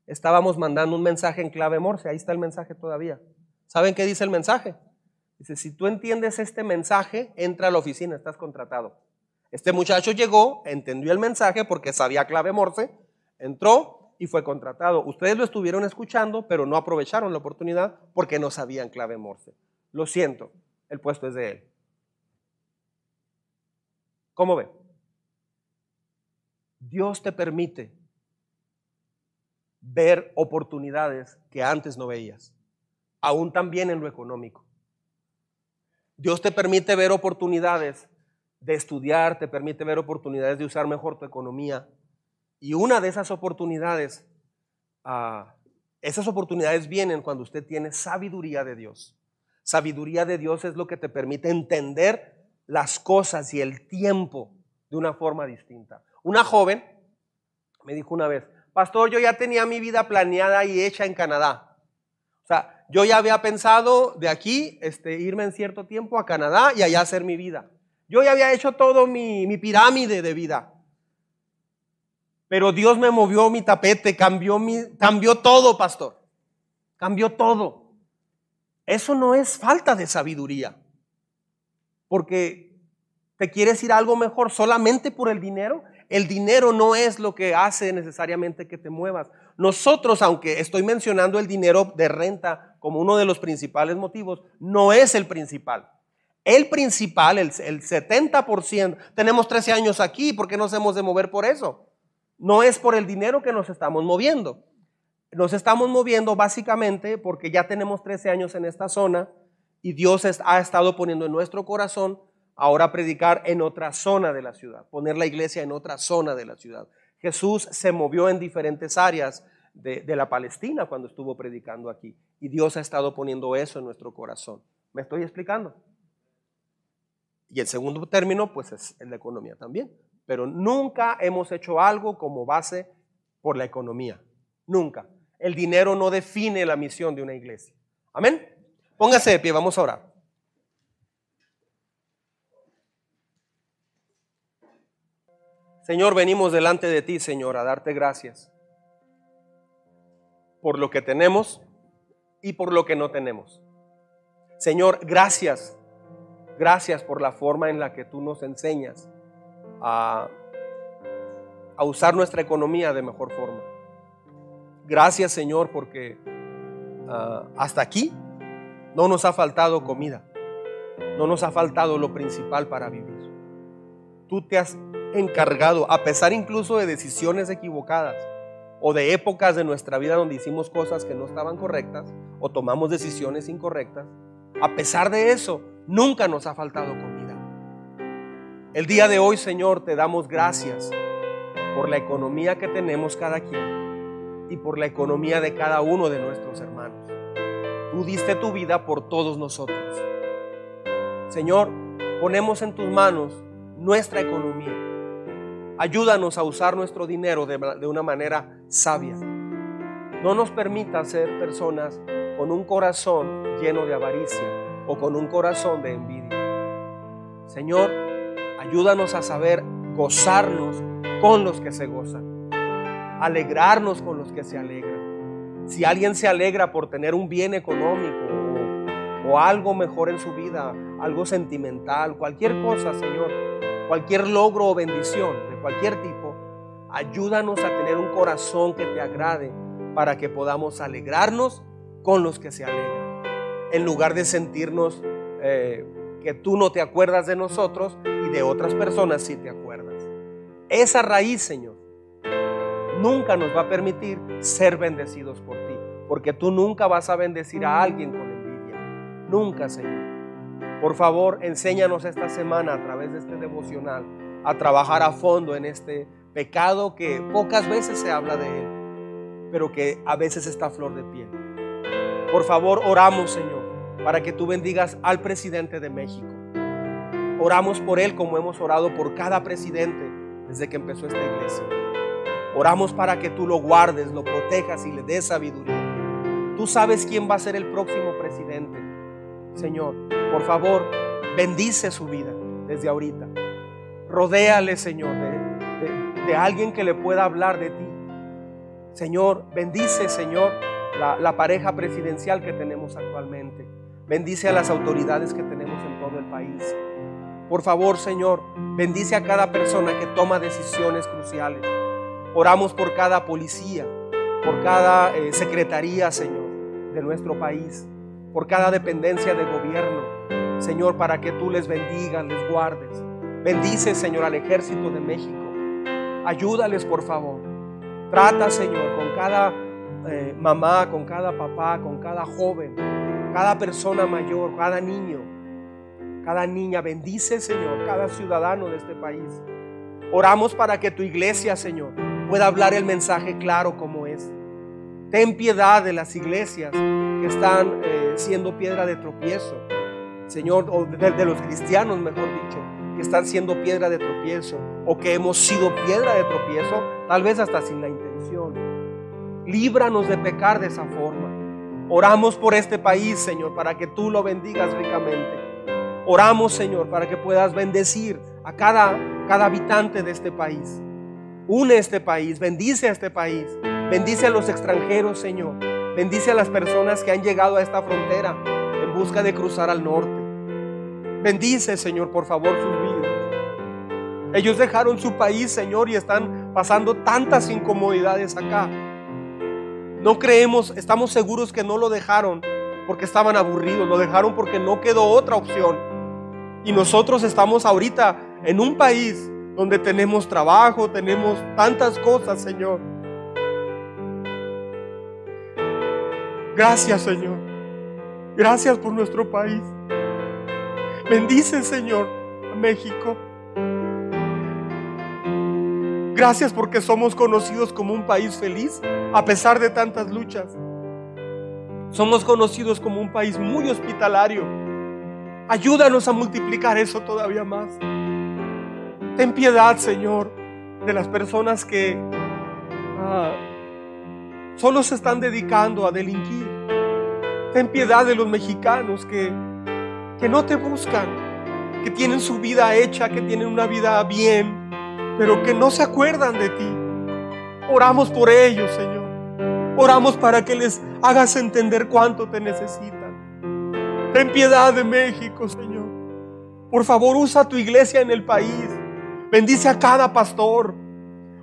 Speaker 1: estábamos mandando un mensaje en clave Morse. Ahí está el mensaje todavía. ¿Saben qué dice el mensaje? Dice, si tú entiendes este mensaje, entra a la oficina, estás contratado. Este muchacho llegó, entendió el mensaje porque sabía clave Morse, entró y fue contratado. Ustedes lo estuvieron escuchando, pero no aprovecharon la oportunidad porque no sabían clave Morse. Lo siento, el puesto es de él. ¿Cómo ve? Dios te permite ver oportunidades que antes no veías, aún también en lo económico. Dios te permite ver oportunidades de estudiar, te permite ver oportunidades de usar mejor tu economía. Y una de esas oportunidades, ah, esas oportunidades vienen cuando usted tiene sabiduría de Dios. Sabiduría de Dios es lo que te permite entender las cosas y el tiempo de una forma distinta. Una joven me dijo una vez, pastor, yo ya tenía mi vida planeada y hecha en Canadá. O sea, yo ya había pensado de aquí este, irme en cierto tiempo a Canadá y allá hacer mi vida. Yo ya había hecho todo mi, mi pirámide de vida. Pero Dios me movió mi tapete, cambió, mi, cambió todo, pastor. Cambió todo. Eso no es falta de sabiduría. Porque te quieres ir a algo mejor solamente por el dinero. El dinero no es lo que hace necesariamente que te muevas. Nosotros, aunque estoy mencionando el dinero de renta como uno de los principales motivos, no es el principal. El principal, el, 70%, tenemos 13 años aquí, ¿por qué nos hemos de mover por eso? No es por el dinero que nos estamos moviendo. Nos estamos moviendo básicamente porque ya tenemos 13 años en esta zona y Dios ha estado poniendo en nuestro corazón ahora predicar en otra zona de la ciudad, poner la iglesia en otra zona de la ciudad. Jesús se movió en diferentes áreas de, la Palestina cuando estuvo predicando aquí. Y Dios ha estado poniendo eso en nuestro corazón. ¿Me estoy explicando? Y el segundo término, pues es la economía también. Pero nunca hemos hecho algo como base por la economía. Nunca. El dinero no define la misión de una iglesia. Amén. Póngase de pie, vamos a orar. Señor, venimos delante de ti, Señor, a darte gracias por lo que tenemos y por lo que no tenemos. Señor, gracias, gracias por la forma en la que tú nos enseñas a, usar nuestra economía de mejor forma. Gracias, Señor, porque ah, hasta aquí no nos ha faltado comida, no nos ha faltado lo principal para vivir. Tú te has encargado, a pesar incluso de decisiones equivocadas o de épocas de nuestra vida donde hicimos cosas que no estaban correctas o tomamos decisiones incorrectas, a pesar de eso, nunca nos ha faltado comida. El día de hoy, Señor, te damos gracias por la economía que tenemos cada quien y por la economía de cada uno de nuestros hermanos. Tú diste tu vida por todos nosotros. Señor, ponemos en tus manos nuestra economía Ayúdanos a usar nuestro dinero de, una manera sabia. No nos permita ser personas con un corazón lleno de avaricia o con un corazón de envidia. Señor, ayúdanos a saber gozarnos con los que se gozan, alegrarnos con los que se alegran. Si alguien se alegra por tener un bien económico o, algo mejor en su vida, algo sentimental, cualquier cosa, Señor, cualquier logro o bendición, cualquier tipo, ayúdanos a tener un corazón que te agrade para que podamos alegrarnos con los que se alegran. En lugar de sentirnos eh, que tú no te acuerdas de nosotros de otras personas sí te acuerdas. Esa raíz, Señor, nunca nos va a permitir ser bendecidos por ti, porque tú nunca vas a bendecir a alguien con envidia. Nunca, Señor. Por favor, enséñanos esta semana a través de este devocional a trabajar a fondo en este pecado que pocas veces se habla de él, pero que a veces está a flor de piel. Por favor, oramos, Señor, para que tú bendigas al presidente de México. Oramos por él como hemos orado por cada presidente desde que empezó esta iglesia. Oramos para que tú lo guardes, lo protejas y le des sabiduría. Tú sabes quién va a ser el próximo presidente. Señor, por favor, bendice su vida desde ahorita. Rodéale, Señor, de, de alguien que le pueda hablar de ti. Señor, bendice, Señor, la, la pareja presidencial que tenemos actualmente. Bendice a las autoridades que tenemos en todo el país. Por favor, Señor, bendice a cada persona que toma decisiones cruciales. Oramos por cada policía, por cada eh, secretaría, Señor, de nuestro país, por cada dependencia de gobierno, Señor, para que tú les bendigas, les guardes. Bendice, Señor, al ejército de México. Ayúdales, por favor. Trata, Señor, con cada eh, mamá, con cada papá, con cada joven, cada persona mayor, cada niño, cada niña. Bendice, Señor, cada ciudadano de este país. Oramos para que tu iglesia, Señor, pueda hablar el mensaje claro como es. Ten piedad de las iglesias que están eh, siendo piedra de tropiezo. Señor, o de, de los cristianos, mejor dicho, que están siendo piedra de tropiezo o que hemos sido piedra de tropiezo, tal vez hasta sin la intención. Líbranos de pecar de esa forma. Oramos por este país, Señor, para que tú lo bendigas ricamente. Oramos, Señor, para que puedas bendecir a cada, cada habitante de este país. Une este país, bendice a este país, bendice a los extranjeros, Señor. Bendice a las personas que han llegado a esta frontera en busca de cruzar al norte. Bendice, Señor, por favor, sus vidas. Ellos dejaron su país, Señor, y están pasando tantas incomodidades acá. No creemos, estamos seguros que no lo dejaron porque estaban aburridos, lo dejaron porque no quedó otra opción. Y nosotros estamos ahorita en un país donde tenemos trabajo, tenemos tantas cosas, Señor. Gracias, Señor. Gracias por nuestro país. Bendice, Señor, a México. Gracias porque somos conocidos como un país feliz a pesar de tantas luchas. Somos conocidos como un país muy hospitalario. Ayúdanos a multiplicar eso todavía más. Ten piedad, Señor, de las personas que ah, solo se están dedicando a delinquir. Ten piedad de los mexicanos que, que no te buscan, que tienen su vida hecha, que tienen una vida bien, pero que no se acuerdan de ti. Oramos por ellos, Señor. Oramos para que les hagas entender cuánto te necesitan. Ten piedad de México, Señor. Por favor, usa tu iglesia en el país. Bendice a cada pastor.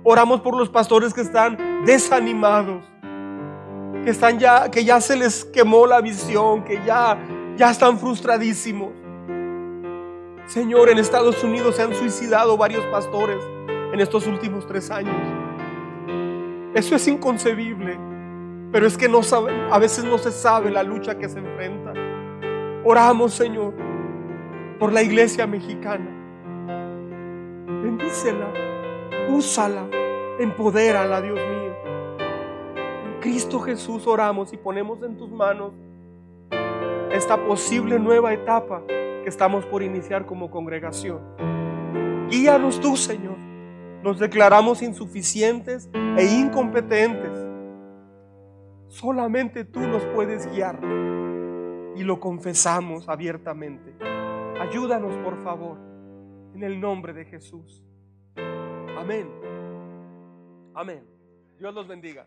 Speaker 1: Oramos por los pastores que están desanimados, que están ya que ya se les quemó la visión, que ya ya están frustradísimos. Señor, en Estados Unidos se han suicidado varios pastores en estos últimos tres años. Eso es inconcebible, pero es que no sabe, a veces no se sabe la lucha que se enfrenta. Oramos, Señor, por la iglesia mexicana. Bendícela, úsala, empodérala, Dios mío. En Cristo Jesús oramos y ponemos en tus manos esta posible nueva etapa que estamos por iniciar como congregación. Guíanos tú, Señor. Nos declaramos insuficientes e incompetentes. Solamente tú nos puedes guiar y lo confesamos abiertamente. Ayúdanos, por favor, en el nombre de Jesús. Amén. Amén. Dios los bendiga.